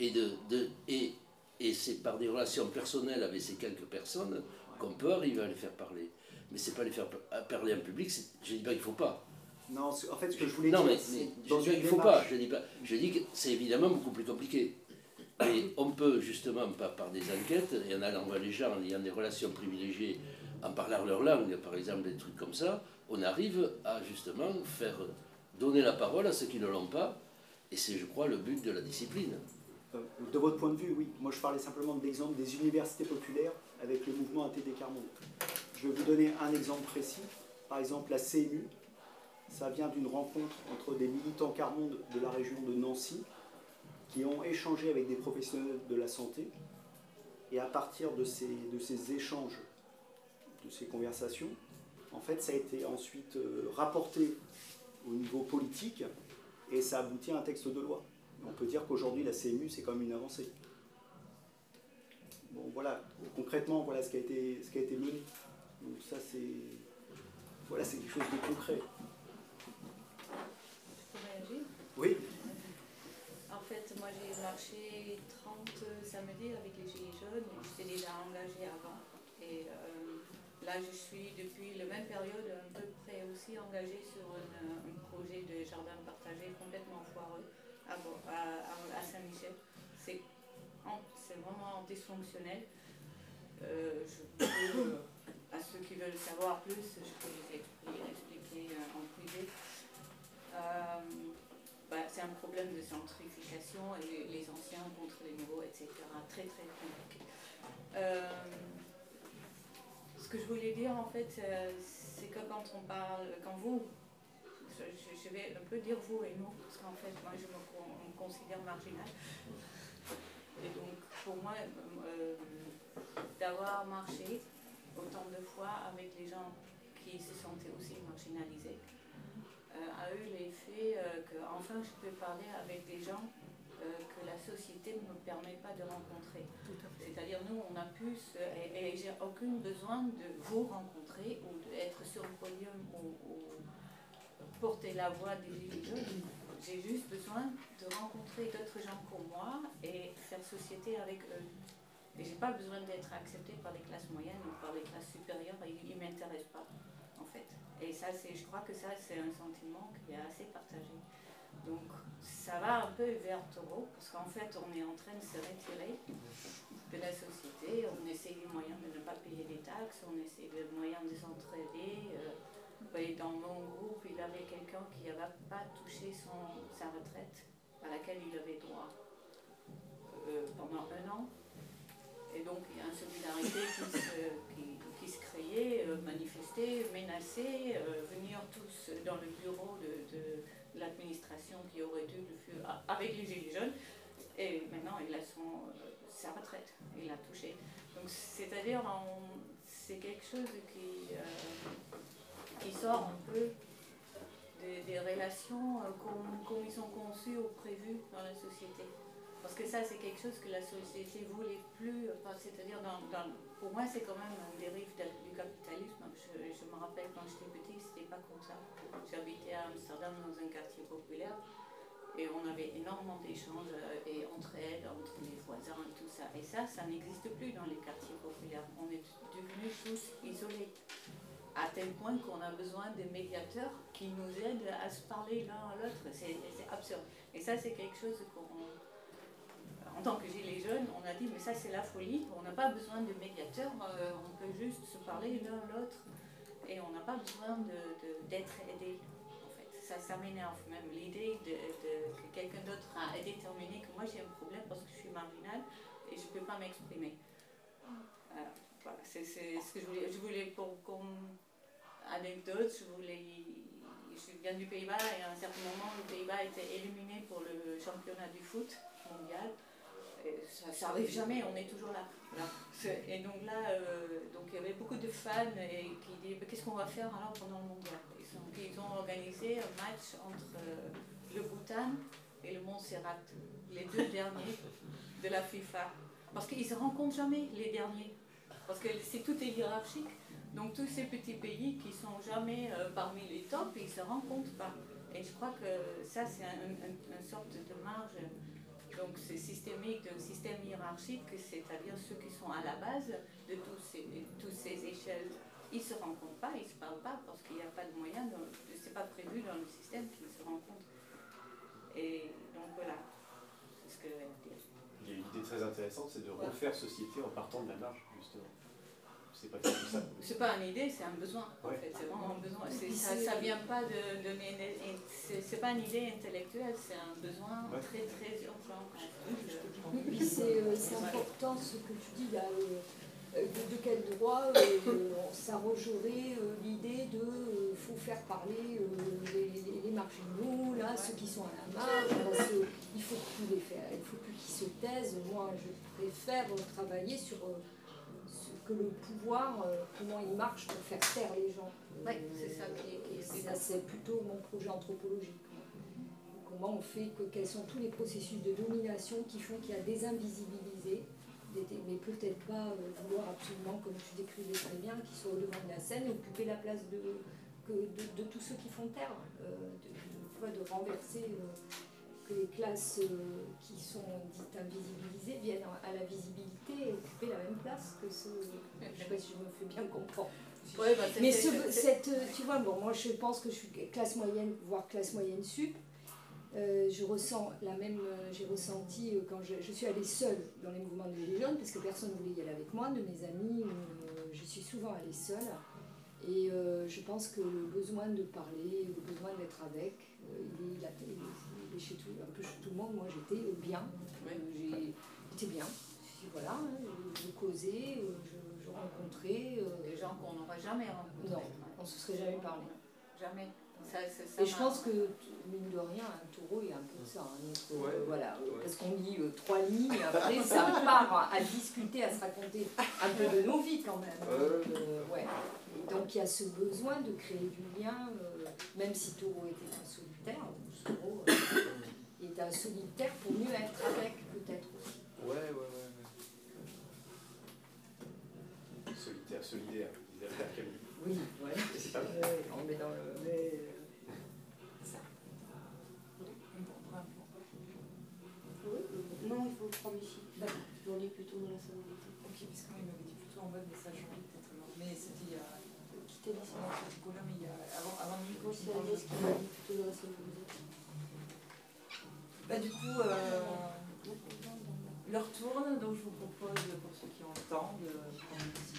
Et, de, de- et, et c'est par des relations personnelles avec ces quelques personnes qu'on peut arriver à les faire parler. Mais c'est pas les faire pa- parler en public, je dis pas qu'il faut pas. Non, en fait, ce que je voulais non, dire, mais, c'est mais dans une qu'il faut pas. Je dis pas. Je dis que c'est évidemment beaucoup plus compliqué. Mais on peut justement par des enquêtes et en allant voir les gens, en ayant des relations privilégiées, en parlant leur langue, par exemple des trucs comme ça, on arrive à justement faire donner la parole à ceux qui ne l'ont pas. Et c'est, je crois, le but de la discipline. Euh, De votre point de vue, oui. Moi, je parlais simplement de l'exemple des universités populaires avec le mouvement ATD Carmonde. Je vais vous donner un exemple précis. Par exemple, la CMU, ça vient d'une rencontre entre des militants Carmonde de la région de Nancy qui ont échangé avec des professionnels de la santé. Et à partir de ces, échanges, de ces conversations, en fait, ça a été ensuite euh, rapporté au niveau politique et ça aboutit à un texte de loi. On peut dire qu'aujourd'hui, la CMU, c'est quand même une avancée. Bon, voilà, concrètement, voilà ce qui a été, ce qui a été mené. Donc ça, c'est voilà, c'est quelque chose de concret. Oui, En fait, moi j'ai marché 30 samedis avec les Gilets jaunes, j'étais déjà engagée avant. Et euh, là je suis depuis la même période à peu près aussi engagée sur un, projet de jardin partagé complètement foireux à, à, Saint-Michel. C'est vraiment dysfonctionnel. Euh, je à ceux qui veulent savoir plus, je peux les expliquer, en privé. Bah, c'est un problème de centrification et les anciens contre les nouveaux, etc. Très très compliqué. Euh, ce que je voulais dire en fait, euh, c'est que quand on parle, quand vous, je, vais un peu dire vous et nous, parce qu'en fait moi je me, considère marginal. Et donc pour moi, euh, d'avoir marché autant de fois avec les gens qui se sentaient aussi marginalisés, euh, a eu l'effet euh, que enfin je peux parler avec des gens euh, que la société ne me permet pas de rencontrer. C'est-à-dire nous, on a pu, et, j'ai aucun besoin de vous rencontrer ou d'être sur le podium ou, porter la voix des Gilets J'ai juste besoin de rencontrer d'autres gens comme moi et faire société avec eux. Et j'ai pas besoin d'être accepté par les classes moyennes ou par les classes supérieures, ils ne m'intéressent pas. Et ça, c'est, je crois que ça, c'est un sentiment qui est assez partagé. Donc, ça va un peu vers taureau, parce qu'en fait, on est en train de se retirer de la société, on essaie des moyens de ne pas payer les taxes, on essaie des moyens de s'entraider. Euh, dans mon groupe, il y avait quelqu'un qui n'avait pas touché son, sa retraite à laquelle il avait droit euh, pendant un an. Et donc, il y a une solidarité qui se, euh, manifester, menacer, euh, venir tous dans le bureau de, l'administration qui aurait dû le faire avec les Gilets jaunes. Et maintenant, il a son, euh, sa retraite, il a touché. Donc, c'est-à-dire, c'est quelque chose qui, qui sort un peu des, relations comme, comme, ils sont conçues ou prévues dans la société. Parce que ça, c'est quelque chose que la société voulait plus, c'est-à-dire dans, pour moi, c'est quand même un dérive du capitalisme. Je, me rappelle quand j'étais petite, c'était pas comme ça. J'habitais à Amsterdam dans un quartier populaire et on avait énormément d'échanges euh, et entraide entre les voisins et tout ça. Et ça, ça n'existe plus dans les quartiers populaires. On est devenus tous isolés à tel point qu'on a besoin de médiateurs qui nous aident à se parler l'un à l'autre. C'est absurde. Et ça, c'est quelque chose qu'on en tant que Gilets jaunes, on a dit mais ça c'est la folie, on n'a pas besoin de médiateurs, euh, on peut juste se parler l'un l'autre et on n'a pas besoin d'être aidé. En fait, ça, ça m'énerve même l'idée de, que quelqu'un d'autre a déterminé que moi j'ai un problème parce que je suis marginale et je ne peux pas m'exprimer. Euh, voilà, c'est ce que je voulais. Je voulais pour, comme anecdote, je voulais je viens du Pays-Bas et à un certain moment, le Pays-Bas était éliminé pour le championnat du foot mondial ça, n'arrive jamais, on est toujours là. Et donc là, euh, donc il y avait beaucoup de fans et qui disaient qu'est-ce qu'on va faire alors pendant le mondial ils ont, organisé un match entre euh, le Bhoutan et le Montserrat, les deux derniers de la FIFA. Parce qu'ils ne se rencontrent jamais, les derniers. Parce que c'est tout est hiérarchique. Donc tous ces petits pays qui sont jamais euh, parmi les tops, ils ne se rencontrent pas. Et je crois que ça, c'est une sorte de marge donc c'est systémique d'un système hiérarchique, c'est-à-dire ceux qui sont à la base de tous ces, toutes ces échelles, ils ne se rencontrent pas, ils ne se parlent pas parce qu'il n'y a pas de moyen, ce n'est pas prévu dans le système qu'ils se rencontrent. Et donc voilà, c'est ce que je vais dire. Il y a une idée très intéressante, c'est de refaire société en partant de la marge, justement c'est pas ça. C'est pas une idée, c'est un besoin. En fait, c'est vraiment un besoin. Ça, ça vient pas de, de c'est pas une idée intellectuelle, c'est un besoin très très urgent. Oui, euh, c'est important ce que tu dis là. Euh, de, quel droit euh, ça rejoindrait l'idée de faut faire parler les, marginaux, là, ceux qui sont à la marge, il faut plus les faire, il faut plus qu'ils se taisent. Moi, je préfère travailler sur que le pouvoir, euh, comment il marche pour faire taire les gens. Oui, c'est ça qui est. ça, c'est plutôt mon projet anthropologique. Comment on fait que quels sont tous les processus de domination qui font qu'il y a des invisibilisés, mais peut-être pas euh, vouloir absolument, comme tu décrivais très bien, qui soient au devant de la scène, occuper la place de, de, tous ceux qui font taire, euh, de, de, renverser que les classes euh, qui sont dites invisibilisées viennent à la visibilité et occuper la même place que ceux. Je ne sais pas si je me fais bien comprendre. Ouais, bah, Mais ce- cette, euh, tu vois, bon, moi je pense que je suis classe moyenne, voire classe moyenne sup. Euh, je ressens la même, euh, j'ai ressenti euh, quand je, je suis allée seule dans les mouvements de Gilets jaunes parce que personne ne voulait y aller avec moi, de mes amis, je suis souvent allée seule. Et je pense que le besoin de parler, le besoin d'être avec, il, est, il a- il est- est chez tout, un peu chez tout le monde. Moi j'étais euh, bien, Euh, j'étais bien. Et Voilà, hein, je, je causais, euh, je, je rencontrais. euh, Des gens qu'on n'aurait jamais rencontrés. Non, on se serait jamais parlé. Jamais. Ça, ça, ça Et je pense que, mine de rien, un taureau, il y a un peu de ça. hein, Ouais, euh, voilà, euh, ouais. Parce qu'on lit euh, trois lignes, et après ça part à discuter, à se raconter un peu de nos vies quand même. Ouais. euh, donc il y a ce besoin de créer du lien, euh, même si Taureau était un solitaire, Taureau euh, est un solitaire pour mieux être avec peut-être aussi. Ouais, ouais, ouais. Solitaire, solidaire, disait Camus. Oui, ouais. C'est pas mal. Ouais, on met dans le. Mais, Non, il faut le prendre ici. Je lis plutôt dans la salle. Ok, parce que moi, il m'avait dit plutôt en mode message en ligne, peut-être. Mais c'était il y a. L'ici. Non, c'était Nicolas, mais il y a. Avant, avant Nico, C'est Agnès qui m'a dit plutôt dans la salle. Bah, du coup, euh, l'heure tourne, donc je vous propose, pour ceux qui ont le temps, de prendre un petit.